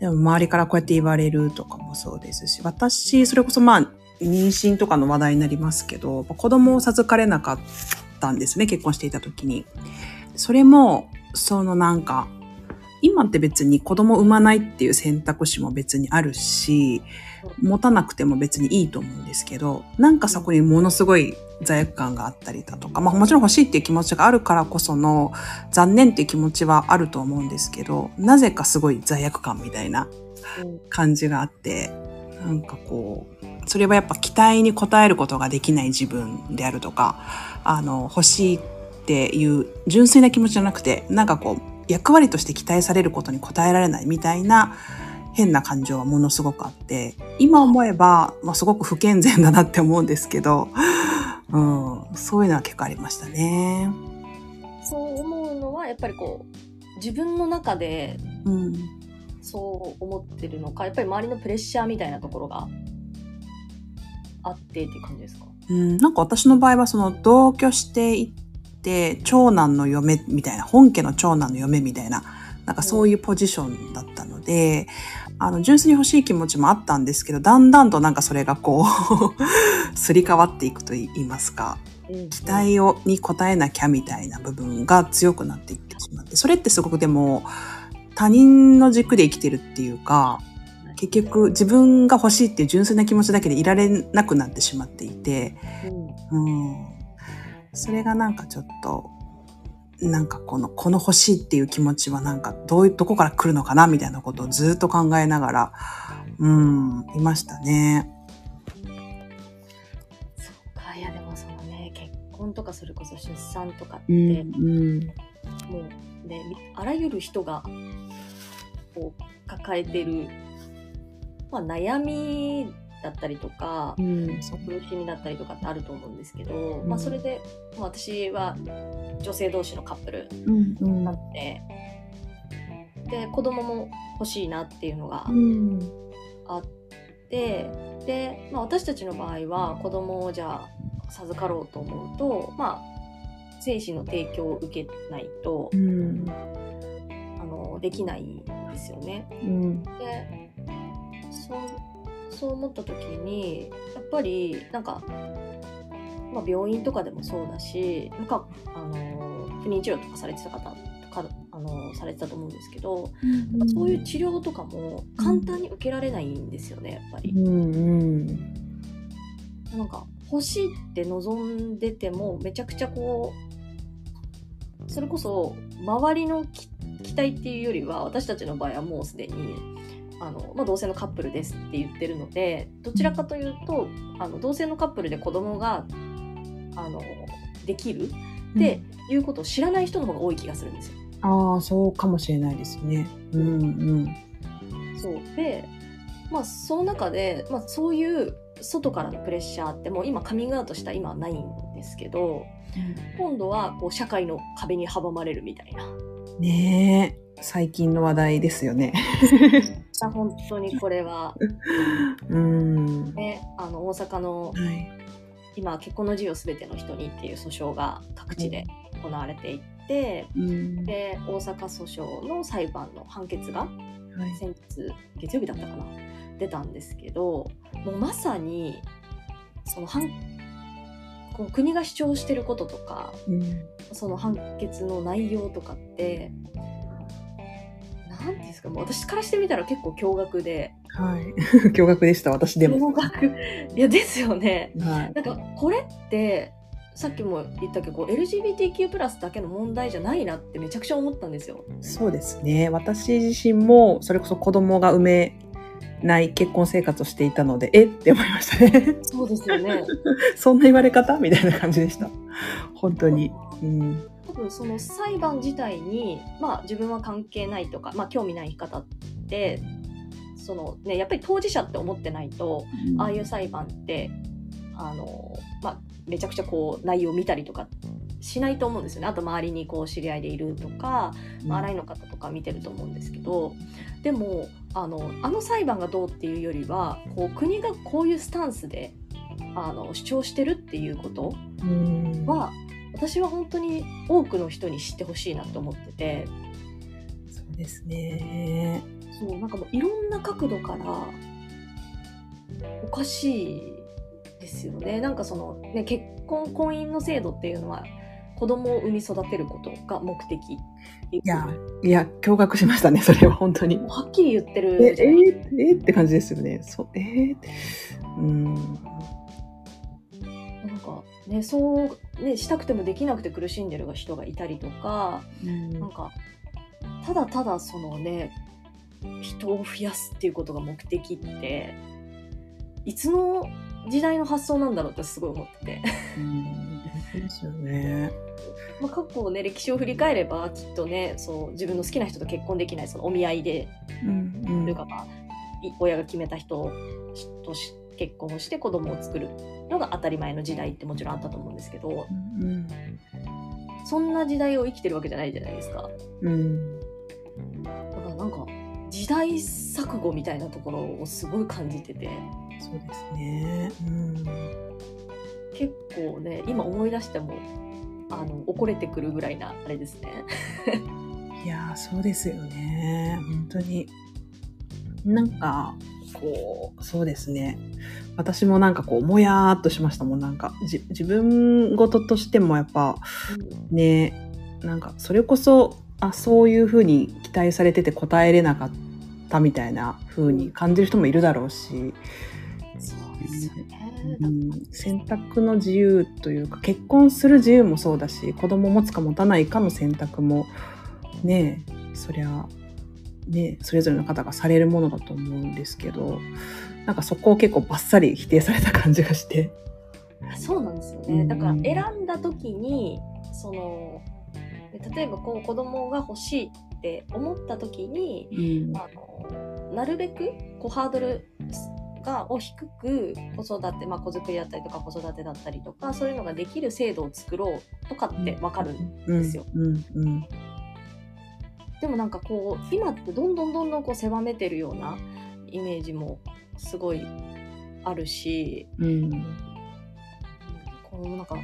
でも周りからこうやって言われるとかもそうですし、私、それこそまあ、妊娠とかの話題になりますけど、子供を授かれなかったんですね、結婚していた時に。それも、そのなんか、今って別に子供産まないっていう選択肢も別にあるし、持たなくても別にいいと思うんですけど、なんかそこにものすごい罪悪感があったりだとか、まあもちろん欲しいっていう気持ちがあるからこその残念っていう気持ちはあると思うんですけど、なぜかすごい罪悪感みたいな感じがあって、なんかこう、それはやっぱ期待に応えることができない自分であるとか、あの、欲しいっていう純粋な気持ちじゃなくて、なんかこう、役割として期待されることに応えられないみたいな変な感情はものすごくあって、今思えば、まあ、すごく不健全だなって思うんですけど、うん、そういうのは結構ありましたね。そう思うのはやっぱりこう自分の中でうん。そう思ってるのかやっぱり周りのプレッシャーみたいなところがあってっていう感じですか？うん、なんか私の場合はその同居していって、長男の嫁みたいな、本家の長男の嫁みたいな、なんかそういうポジションだったので、あの、純粋に欲しい気持ちもあったんですけど、だんだんとなんかそれがこう、すり替わっていくと言いますか、期待を、に応えなきゃみたいな部分が強くなっていってしまって、それってすごくでも、他人の軸で生きてるっていうか、結局自分が欲しいっていう純粋な気持ちだけでいられなくなってしまっていて、うん。うん。それがなんかちょっと、なんかこの、この欲しいっていう気持ちはなんかどういう、どこから来るのかなみたいなことをずっと考えながら、うん、いましたね。そうかいやでもそのね結婚とかそれこそ出産とかって、うん、うん。もうね、あらゆる人がこう抱えてる、まあ、悩みだったりとか、うん。そう苦しみだったりとかってあると思うんですけど、うんまあ、それで、まあ私は女性同士のカップルうん。うんなので、で子供も欲しいなっていうのがうん。あってで、まあ、私たちの場合は子供をじゃあ授かろうと思うとまあ精子の提供を受けないとうん。あのできないですよね。うん。でそうそう思った時にやっぱりなんか、まあ、病院とかでもそうだしなんかあの不妊治療とかされてた方とかあのされてたと思うんですけど、なんかそういう治療とかも簡単に受けられないんですよねやっぱり。うん。うん。なんか欲しいって望んでてもめちゃくちゃこうそれこそ周りのき期待っていうよりは私たちの場合はもうすでにあの、まあ、同性のカップルですって言ってるのでどちらかというとあの同性のカップルで子供があのできるっていうことを知らない人の方が多い気がするんですよ。ああ、そうかもしれないですね。うん。うん。そうでまあその中で、まあ、そういう外からのプレッシャーってもう今カミングアウトした今はないんですけど今度はこう社会の壁に阻まれるみたいな。ねえ。最近の話題ですよね。本当にこれは、うん。ね、あの大阪のはい。今結婚の自由すべての人にっていう訴訟が各地で行われていって、うん。で大阪訴訟の裁判の判決がはい。先日月曜日だったかな出たんですけどもうまさにその判こう国が主張してることとかうん。その判決の内容とかってですか？もう私からしてみたら結構驚愕ではい。驚愕でした、私でも。驚愕いやですよねはい。なんかこれってさっきも言ったけどこう LGBTQ+ だけの問題じゃないなってめちゃくちゃ思ったんですよ。そうですね。私自身も、それこそ子供が産めない結婚生活をしていたので、え？って思いましたね。そうですよね そんな言われ方？みたいな感じでした。本当に。うん。多分その裁判自体に、まあ、自分は関係ないとか、まあ、興味ない方ってその、ね、やっぱり当事者って思ってないとああいう裁判ってあの、まあ、めちゃくちゃこう内容を見たりとかしないと思うんですよね。あと周りにこう知り合いでいるとかまあ洗いの方とか見てると思うんですけどでもあのあの裁判がどうっていうよりはこう国がこういうスタンスであの主張してるっていうことうん。は私は本当に多くの人に知ってほしいなと思っててそうですね。そうなんかもういろんな角度からおかしいですよねなんかその、ね、結婚婚姻の制度っていうのは子供を産み育てることが目的いや、いや、驚愕しましたね、それは本当に。はっきり言ってえ、るじゃないええって感じですよね。そう、えー、うん。ねそうねしたくてもできなくて苦しんでる人がいたりとかなんかただただそのね人を増やすっていうことが目的っていつの時代の発想なんだろうってすごい思ってて、うん。ですよね。まあ、過去ね歴史を振り返ればきっとねそう自分の好きな人と結婚できないそのお見合いでうん。うんそれかまあい親が決めた人とし結婚をして子供を作るのが当たり前の時代ってもちろんあったと思うんですけどうん。そんな時代を生きてるわけじゃないじゃないですか。うん。だからなんか時代錯誤みたいなところをすごい感じててそうですね。うん。結構ね今思い出してもあの怒れてくるぐらいなあれですね。いやーそうですよね。本当に。なんか、こう、そうですね。私もなんかこう、もやーっとしましたもん。なんか、じ自分事としてもやっぱ、ね、なんか、それこそ、あ、そういう風に期待されてて答えれなかったみたいな風に感じる人もいるだろうし、そうですよね。うん、選択の自由というか結婚する自由もそうだし子供を持つか持たないかの選択もねそりゃねそれぞれの方がされるものだと思うんですけどなんかそこを結構バッサリ否定された感じがして。そうなんですよね。うんだから選んだ時にそので例えばこう子供が欲しいって思った時に、うんあのなるべくこうハードルがを低く子育て、まあ、子作りだったりとか子育てだったりとかそういうのができる制度を作ろうとかって分かるんですよ。うんうんでもなんかこう今ってどんどんどんどんこう狭めてるようなイメージもすごいあるしうんこのなんか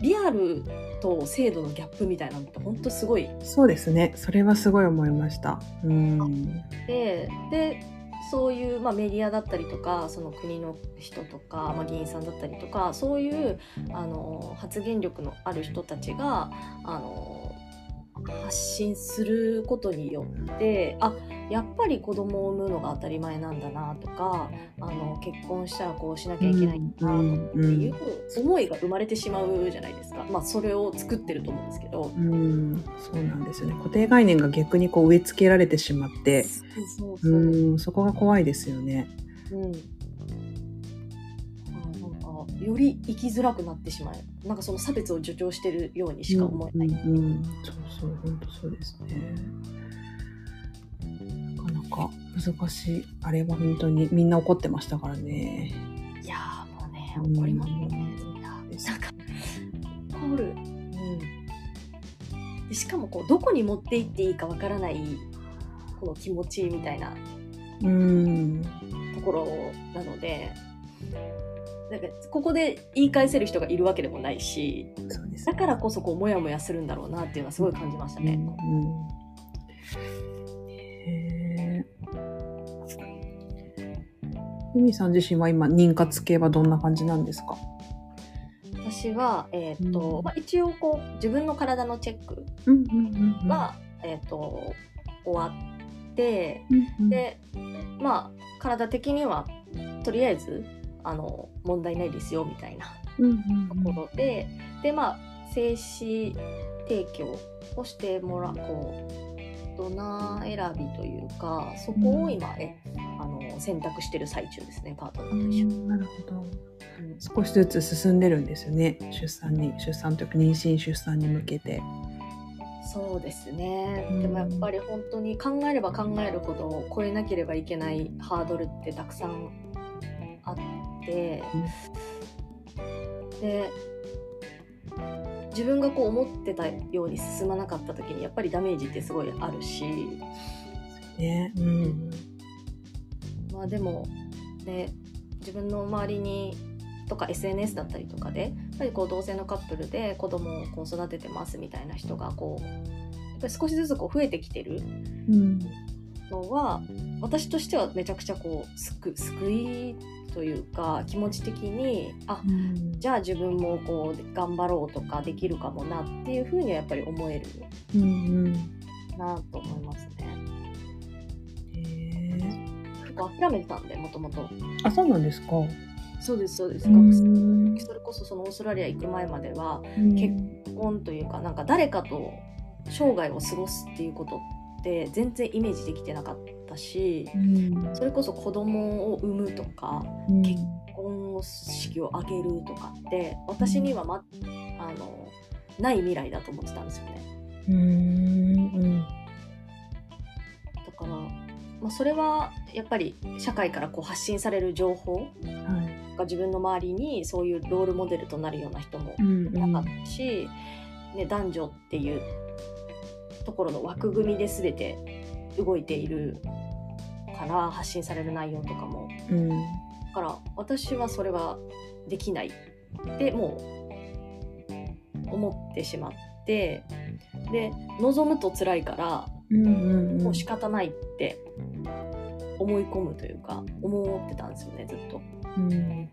リアルと制度のギャップみたいなのって本当すごいそうですね。それはすごい思いました。うん。ででそういう、まあ、メディアだったりとかその国の人とか、まあ、議員さんだったりとかそういうあの発言力のある人たちがあの発信することによってあやっぱり子供を産むのが当たり前なんだなとかあの結婚したらこうしなきゃいけないんだなっていう思いが生まれてしまうじゃないですか、まあ、それを作ってると思うんですけど。うん、そうなんですよね。固定概念が逆にこう植え付けられてしまって、そこが怖いですよね。うん、より生きづらくなってしまう。なんかその差別を助長してるようにしか思えない、うん、うんそうそう、本当そうですね。なかなか難しい。あれは本当にみんな怒ってましたからね。いやーもうねうん。怒りますよね、いやな。んか怒る、うん。でしかもこうどこに持って行っていいかわからないこの気持ちみたいな。うん、ところなのでなんかここで言い返せる人がいるわけでもないしだからこそこうモヤモヤするんだろうなっていうのはすごい感じましたね。うんうんへー。ユミさん自身は今妊活系はどんな感じなんですか？私は、えーとうん。まあ、一応こう自分の体のチェックは、えー、と終わってうんうん。でまあ体的にはとりあえずあの問題ないですよみたいな。ところで、でまあ精子提供をしてもらうこうドナー選びというかそこを今、えあの選択してる最中ですねパートナーと一緒。に。なるほど。うん。少しずつ進んでるんですよね出産に出産というか妊娠出産に向けて。そうですね、うん。でもやっぱり本当に考えれば考えるほど超えなければいけないハードルってたくさんあって、で自分がこう思ってたように進まなかった時にやっぱりダメージってすごいあるし。ね。うん。まあでもね自分の周りにとか SNS だったりとかでやっぱりこう同性のカップルで子供をこう育ててますみたいな人がこうやっぱり少しずつこう増えてきてるうん。のは私としてはめちゃくちゃこう救救いというか気持ち的にあじゃあ自分もこう頑張ろうとかできるかもなっていうふうにはやっぱり思えるうんうん。なと思いますね。へえ。結構諦めてたんでもともと。あそうなんですか。そうですそうです。うん。それこそそのオーストラリア行く前までは結婚というかなんか誰かと生涯を過ごすっていうことって全然イメージできてなかったしうん。それこそ子供を産むとかうん。結婚式を挙げるとかって私には、ま、あのない未来だと思ってたんですよね。うん。うん。だから、まあ、それはやっぱり社会からこう発信される情報はい。が自分の周りにそういうロールモデルとなるような人もうんいなかったし、ね、男女っていうところの枠組みで全て動いているから発信される内容とかも。うん。だから私はそれはできない。ってもう思ってしまって。で望むと辛いからうんうんもう仕方ないって思い込むというか思ってたんですよねずっと。うん。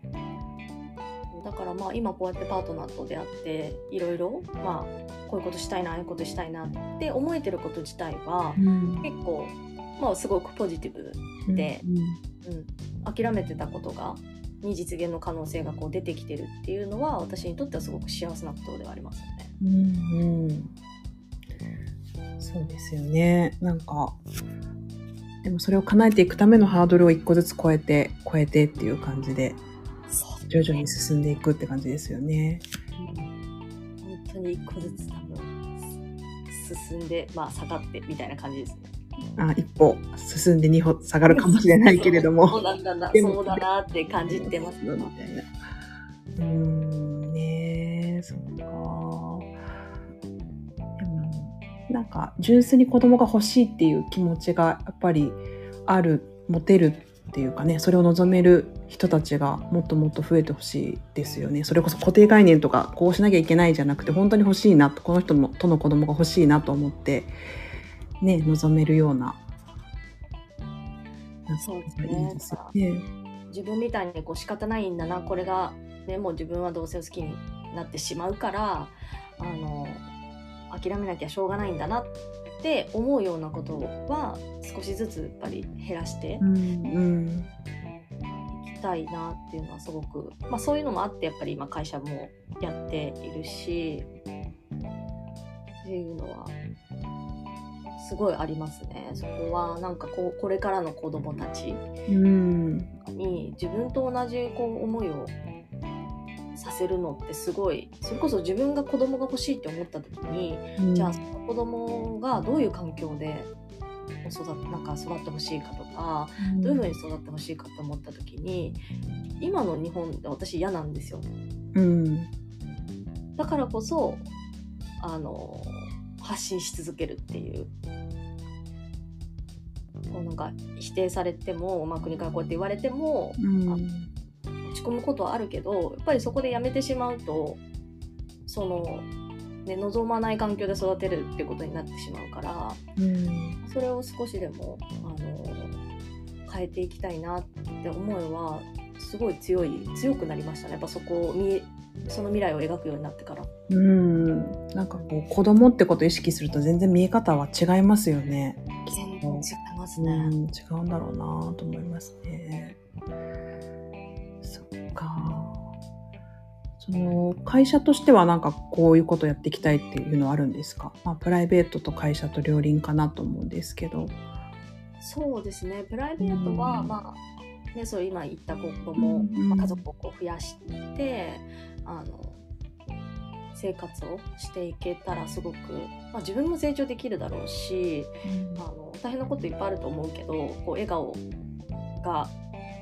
だからまあ今こうやってパートナーと出会っていろいろまあこういうことしたいなああいうことしたいなって思えてること自体はうん。結構まあすごくポジティブでうん、諦めてたことがに実現の可能性がこう出てきてるっていうのは私にとってはすごく幸せなことではありますよね。うんうん。そうですよね。なんかでもそれを叶えていくためのハードルを一個ずつ超えて超えてっていう感じで徐々に進んでいくって感じですよね。本当に一個ずつ多分進んで、まあ、下がってみたいな感じですね。あ一歩進んで二歩下がるかもしれないけれども。そうなんだな、そうだなって感じてます。みたいな。うーん、ねえ、そっか。でも、なんか、純粋に子供が欲しいっていう気持ちがやっぱりある、持てるっていうかね、それを望める人たちがもっともっと増えてほしいですよね。それこそ固定概念とか、こうしなきゃいけないじゃなくて、本当に欲しいなと、この人のとの子供が欲しいなと思って、ね、望めるような。そうですね。自分みたいにこう仕方ないんだなこれが、ね、もう自分は同性を好きになってしまうからあの諦めなきゃしょうがないんだなって思うようなことは少しずつやっぱり減らしてうん、うん。いきたいなっていうのはすごく、まあ、そういうのもあってやっぱり今会社もやっているしっていうのはすごいありますね。そこはなんかこうこれからの子供たちうん。に自分と同じこう思いをさせるのってすごいそれこそ自分が子供が欲しいって思った時に、じゃあその子供がどういう環境で育なんか育ってほしいかとかどういうふうに育ってほしいかって思った時に今の日本って私嫌なんですようん。だからこそあの発信し続けるっていうこうなんか否定されても、まあ、国からこうやって言われてもうん。落ち込むことはあるけどやっぱりそこでやめてしまうとその、ね、望まない環境で育てるっていうことになってしまうからうん。それを少しでもあの変えていきたいなって思いはすごい強い強くなりましたねやっぱそこを見えその未来を描くようになってから。うん。なんかこう、子供ってことを意識すると全然見え方は違いますよね。全然違いますね。うん、違うんだろうなと思いますね。そっか。その会社としてはなんかこういうことやっていきたいっていうのはあるんですか、まあ、プライベートと会社と両輪かなと思うんですけど。そうですねプライベートは、うんまあね、そう今言った子供、うんまあ、家族をこう増やしてあの生活をしていけたらすごく、まあ、自分も成長できるだろうしあの大変なこといっぱいあると思うけどこう笑顔が、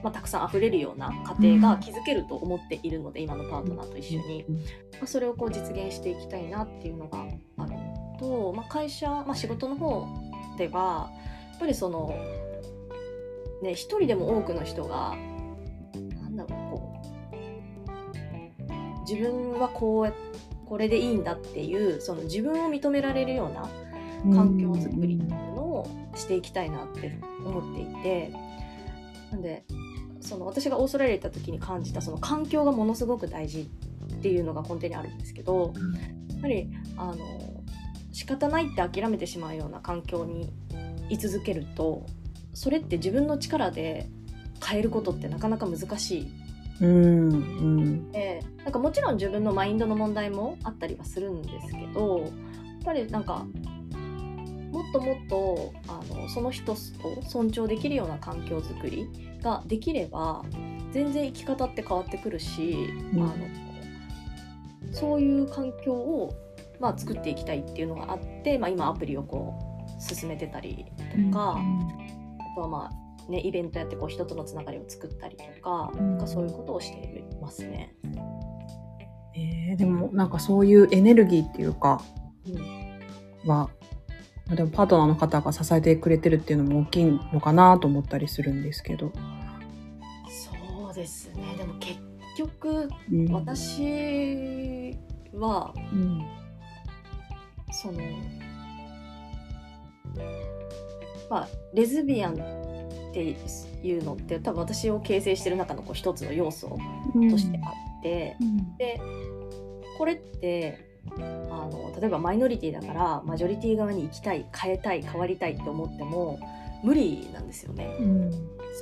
まあ、たくさん溢れるような家庭が築けると思っているので、今のパートナーと一緒に、まあ、それをこう実現していきたいなっていうのがあるのと、まあ、会社、まあ、仕事の方ではやっぱりそのね一人でも多くの人が自分はこうやこれでいいんだっていうその自分を認められるような環境づくりっていうのをしていきたいなって思っていてなんでその私がオーストラリアに行った時に感じたその環境がものすごく大事っていうのが根底にあるんですけどやっぱりあの仕方ないって諦めてしまうような環境に居続けるとそれって自分の力で変えることってなかなか難しいうんうん。でなんかもちろん自分のマインドの問題もあったりはするんですけどやっぱりなんかもっともっとあのその人を尊重できるような環境づくりができれば全然生き方って変わってくるし、うん。あのそういう環境を、まあ、作っていきたいっていうのがあって、まあ、今アプリをこう進めてたりとか。あとはまあねイベントやってこう人とのつながりを作ったりとか,、うん。なんかそういうことをしていますね。えーでもなんかそういうエネルギーっていうかうん。は、まあでもパートナーの方が支えてくれてるっていうのも大きいのかなと思ったりするんですけど。そうですね。でも結局うん。私はうん。そのまあレズビアンっていうのって多分私を形成してる中のこう一つの要素としてあって、うん。でこれってあの例えばマイノリティだからマジョリティ側に行きたい変えたい変わりたいって思っても無理なんですよね。うん。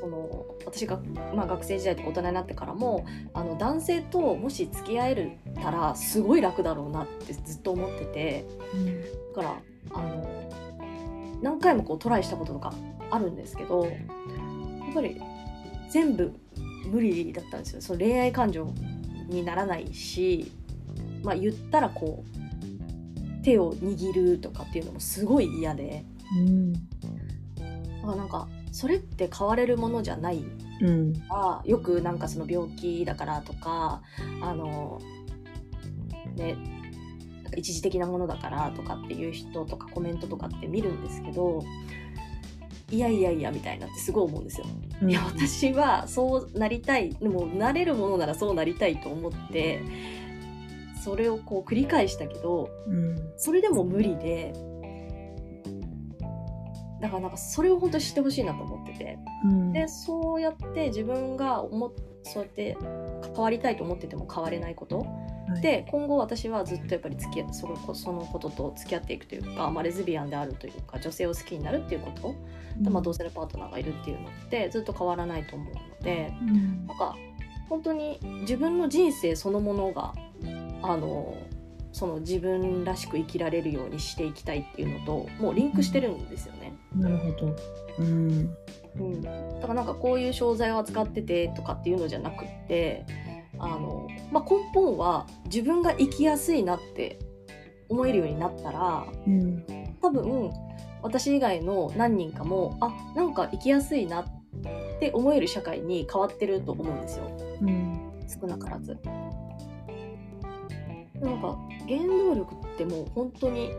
その私が、まあ、学生時代とか大人になってからもあの男性ともし付き合えるたらすごい楽だろうなってずっと思ってて。だからあの何回もこうトライしたこととかあるんですけどやっぱり全部無理だったんですよ。その恋愛感情にならないし、まあ、言ったらこう手を握るとかっていうのもすごい嫌で。うん。だからなんかそれって変われるものじゃないうん。はよくなんかその病気だからとかあのね一時的なものだからとかっていう人とかコメントとかって見るんですけどいやいやいやみたいなってすごい思うんですよ。いや私はそうなりたいでもなれるものならそうなりたいと思ってそれをこう繰り返したけどうんそれでも無理でだからなんかそれを本当に知ってほしいなと思ってて。うんでそうやって自分が思っそうやって変わりたいと思ってても変われないこと、はいで今後私はずっとやっぱり付き合そのそのことと付き合っていくというか、まあ、レズビアンであるというか女性を好きになるっていうこと、でまあ、同性のパートナーがいるっていうのってずっと変わらないと思うのでうん。なんか本当に自分の人生そのものがあのその自分らしく生きられるようにしていきたいっていうのともうリンクしてるんですよね。なるほど。うん。うん、だからなんかこういう商材を扱っててとかっていうのじゃなくってあの、まあ、根本は自分が生きやすいなって思えるようになったらうん。多分私以外の何人かもあなんか生きやすいなって思える社会に変わってると思うんですよ。うん。少なからず。なんか原動力ってもう本当に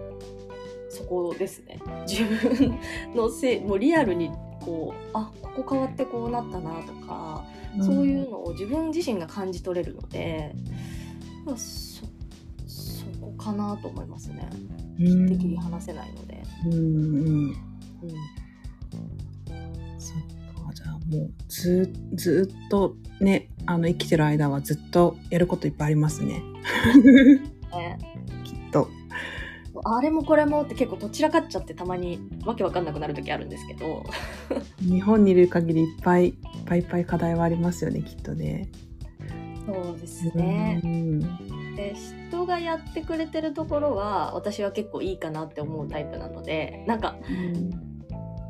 そこですね。自分のせいもうリアルにこうあここ変わってこうなったなとか、そういうのを自分自身が感じ取れるので、まあ、そそこかなと思いますね。うん。できり話せないので。うんうん。うん。そっか。じゃあもうずずっとねあの生きてる間はずっとやることいっぱいありますね。ねあれもこれもって結構どちらかっちゃってたまにわけわかんなくなる時あるんですけど 日本にいる限りいっぱいいっぱいいっぱい課題はありますよねきっとねそうですね。うんで人がやってくれてるところは私は結構いいかなって思うタイプなのでなんか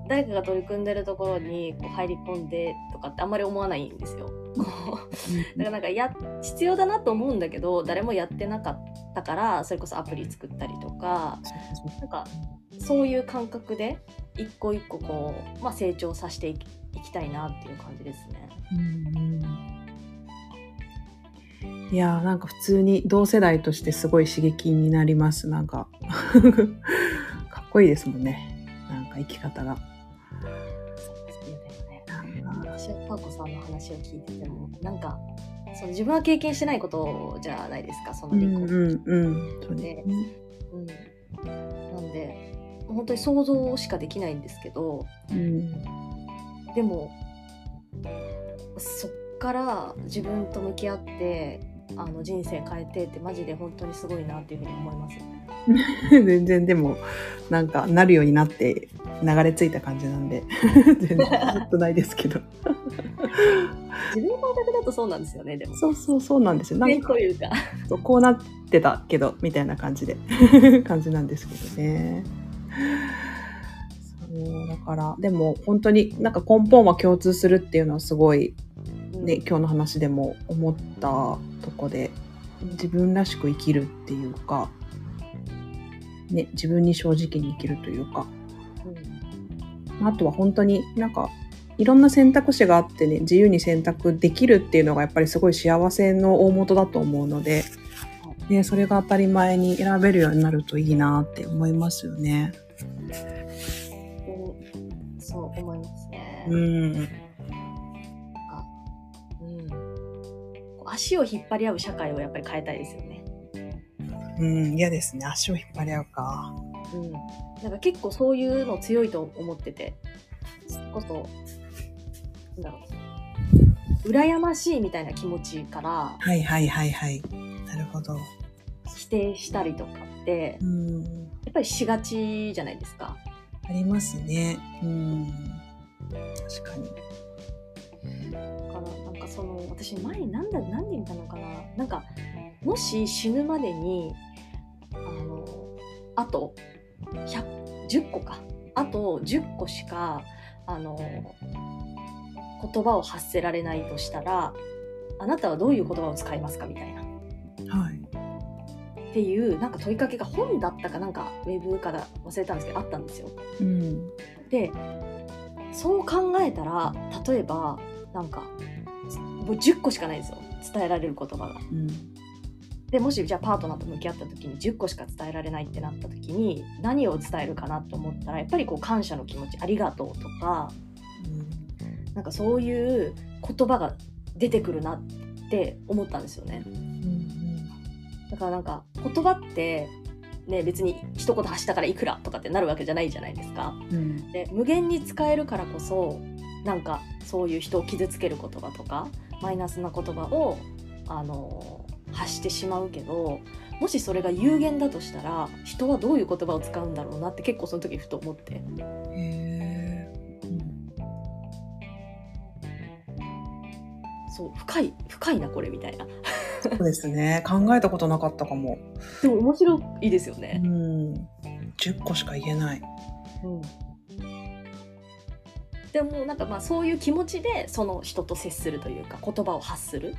誰かが取り組んでるところにこう入り込んでとかってあんまり思わないんですよ。こうだからなんかや必要だなと思うんだけど誰もやってなかったからそれこそアプリ作ったりとかなんかそういう感覚で一個一個こう、まあ、成長させていきいきたいなっていう感じですね。うん。いやーなんか普通に同世代としてすごい刺激になります。なんか かっこいいですもんね。なんか生き方が私はパーコさんの話を聞いててもなんかその自分は経験してないことじゃないですかその離婚、うんうんでうん。なんで本当に想像しかできないんですけどうんでもそっから自分と向き合ってあの人生変えてってマジで本当にすごいなっていうふうに思います。全然でもなんかなるようになって流れ着いた感じなんで。全然ずっとないですけど自分の感覚だとそうなんですよねでも。そうそうそうなんですよ。なんねかというか。そうこうなってたけどみたいな感じで 感じなんですけどね。そうだからでも本当になんか根本は共通するっていうのはすごいね、今日の話でも思ったとこで自分らしく生きるっていうか、ね、自分に正直に生きるというか。うん。あとは本当になんかいろんな選択肢があってね自由に選択できるっていうのがやっぱりすごい幸せの大元だと思うので、ね、それが当たり前に選べるようになるといいなって思いますよね。うんそう思いますね。うんうん、足を引っ張り合う社会をやっぱり変えたいですよね。うん、嫌ですね。足を引っ張り合うか。うん、なんか結構そういうの強いと思ってて、こそ、だろう、羨ましいみたいな気持ちからはいはいはいはい。なるほど。否定したりとかってう、ん。やっぱりしがちじゃないですか。ありますね。うん。確かに。だからなんかその私前に何だ何で見たのかななんかもし死ぬまでにあのあと100 10個かあと10個しかあの言葉を発せられないとしたらあなたはどういう言葉を使いますかみたいな。っはい。っていうなんか問いかけが本だったかなんかウェブから忘れたんですけどあったんですよ。うん。でそう考えたら例えばなんかもう10個しかないんですよ伝えられる言葉が。うん。でもしじゃあパートナーと向き合った時に10個しか伝えられないってなった時に何を伝えるかなと思ったらやっぱりこう感謝の気持ちありがとうとかなんかそういう言葉が出てくるなって思ったんですよね。うん。だからなんか言葉ってね別に一言発したからいくらとかってなるわけじゃないじゃないですか。うん。で無限に使えるからこそなんかそういう人を傷つける言葉とかマイナスな言葉をあの発してしまうけどもしそれが有限だとしたら人はどういう言葉を使うんだろうなって結構その時ふと思ってそう深い深いなこれみたいなそうですね。考えたことなかったかも。でも面白いですようね。ん。10個しか言えない。うんでもなんかまあそういう気持ちでその人と接するというか言葉を発する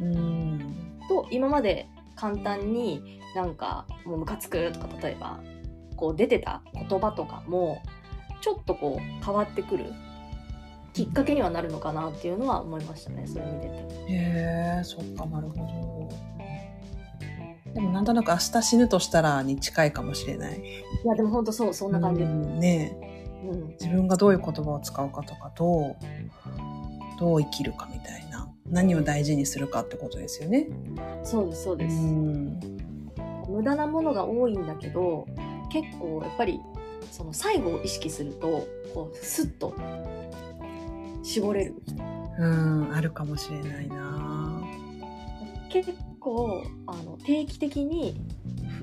うん。と今まで簡単になんかもうムカつくとか例えばこう出てた言葉とかもちょっとこう変わってくるきっかけにはなるのかなっていうのは思いましたねそれ見てて。へえ、そっか、なるほど。でもなんとなく明日死ぬとしたらに近いかもしれない。いやでも本当そうそんな感じ、ううんんねえ自分がどういう言葉を使うかとか、どう、どう生きるかみたいな。何を大事にするかってことですよね。そうですそううです、ん。無駄なものが多いんだけど結構やっぱりその最後を意識するとこうスッと絞れる。うん、あるかもしれないな。結構あの定期的に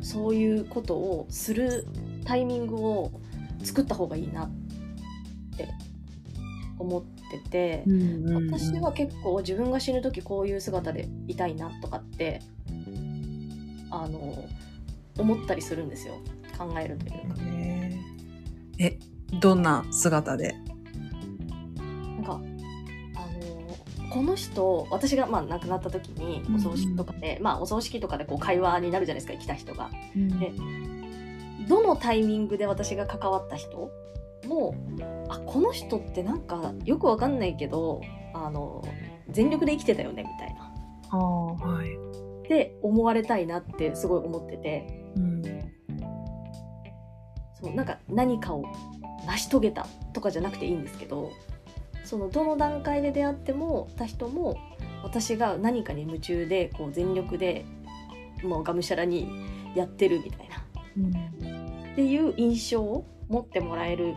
そういうことをするタイミングを作った方がいいなって思ってて、私は結構自分が死ぬ時こういう姿でいたいなとかってあの思ったりするんですよ。考えるというか。え、どんな姿で？この人私がまあ亡くなった時にお葬式とかで、まあお葬式とかでこう会話になるじゃないですか来た人が。でどのタイミングで私が関わった人もあこの人ってなんかよくわかんないけどあの全力で生きてたよねみたいな。ああ、はい。って思われたいなってすごい思っててうん。そうなんか何かを成し遂げたとかじゃなくていいんですけどそのどの段階で出会ってもた人も私が何かに夢中でこう全力でもうがむしゃらにやってるみたいなっていう印象を持ってもらえる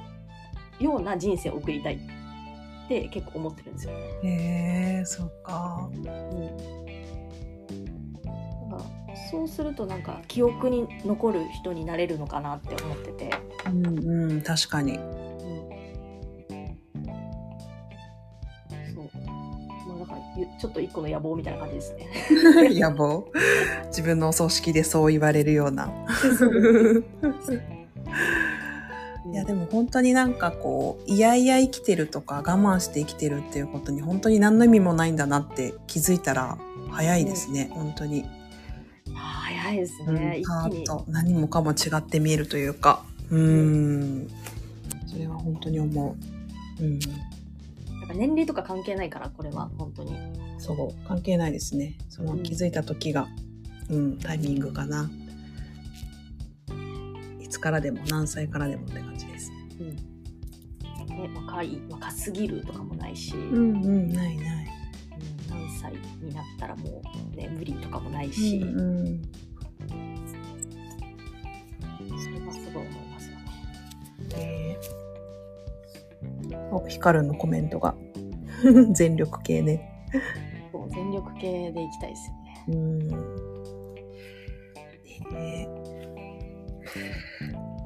ような人生を送りたいって結構思ってるんですよ。へえ、そっか。うん、そうするとなんか記憶に残る人になれるのかなって思ってて。うんうん、確かに。ちょっと一個の野望みたいな感じですね。野望？自分のお葬式でそう言われるような。いやでも本当になんかこう、いやいや生きてるとか我慢して生きてるっていうことに本当に何の意味もないんだなって気づいたら早いですね、本当に。早いですうんね。パ一気に。ーッと何もかも違って見えるというか。うん。それは本当に思う。うん。か年齢とか関係ないからこれは本当に。そう、関係ないですね。その気づいた時が、うん、タイミングかな。いつからでも何歳からでもって感じです。うん。ね若い若すぎるとかもないし、うんうんうん、ないない。何歳になったらもうね無理とかもないし、うんうん、それはすごい思いますよね。えー、おヒカルのコメントが 全力系ね。そう全力系でいきたいですよね。うん。ね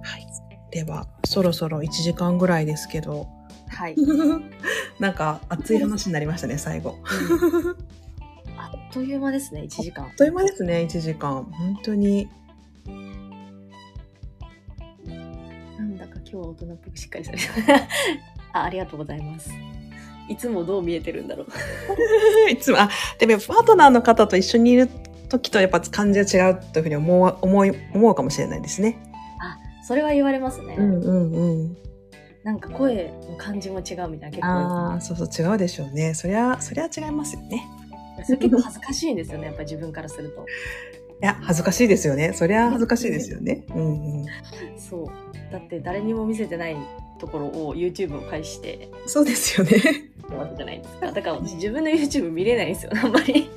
はい。では、そろそろ1時間ぐらいですけど、はい。なんか熱い話になりましたね、最後。あっという間ですね1時間あっ。という間ですね、1時間。本当に。今日は大人っぽくしっかりされて あありがとうございます。いつもどう見えてるんだろう。いつも、あ、でもパートナーの方と一緒にいる時とやっぱ感じが違うというふうに思う思い思うかもしれないですね。あそれは言われますね、うんうんうん。なんか声の感じも違うみたいな結構ああ、そうそう違うでしょうね。そりゃそりゃ違いますよね。それ結構恥ずかしいんですよねやっぱり自分からするといや恥ずかしいですよね。そりゃ恥ずかしいですよね。うんうん。そうだって誰にも見せてないところを YouTube を介してそうですよね。るわけじゃないですかだから私自分の YouTube 見れないんですよあんまり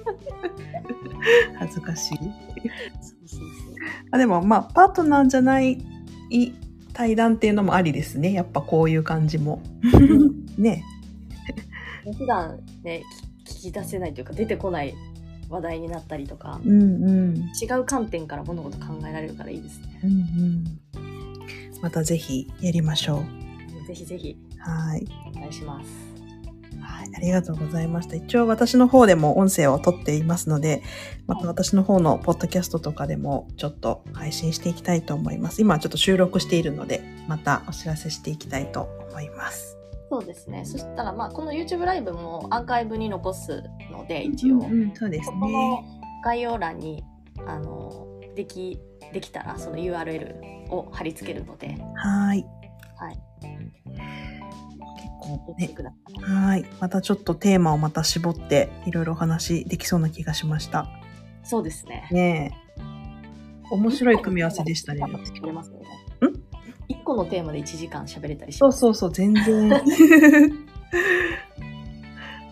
恥ずかしい。そうそうあでもまあパートナーじゃない対談っていうのもありですね。やっぱこういう感じも。ね。そう普段ね聞聞き出せないというか出てこない話題になったりとかうんうん。違う観点から物事考えられるからいいですねうんうん。またぜひやりましょう。ぜひぜひはい。お願いしますはい、ありがとうございました。一応私の方でも音声を取っていますので、また私の方のポッドキャストとかでもちょっと配信していきたいと思います。今はちょっと収録しているので、またお知らせしていきたいと思います。そうですねそしたらまあこの YouTube ライブもアーカイブに残すので一応、うんうん、そうですここのね。概要欄にあのできできたらその URL を貼り付けるのではい。はい結構ね。はい。またちょっとテーマをまた絞っていろいろお話できそうな気がしました。そうですねねえ。面白い組み合わせでしたね。一個のテーマで1時間喋れたりしそうそうそう、全然。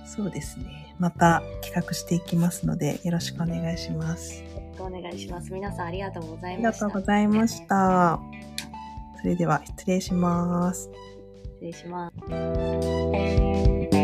そうですね。また企画していきますので、よろしくお願いします。くお願いします皆さんありがとうござあいましたりがとうございました。それでは失礼します。失礼します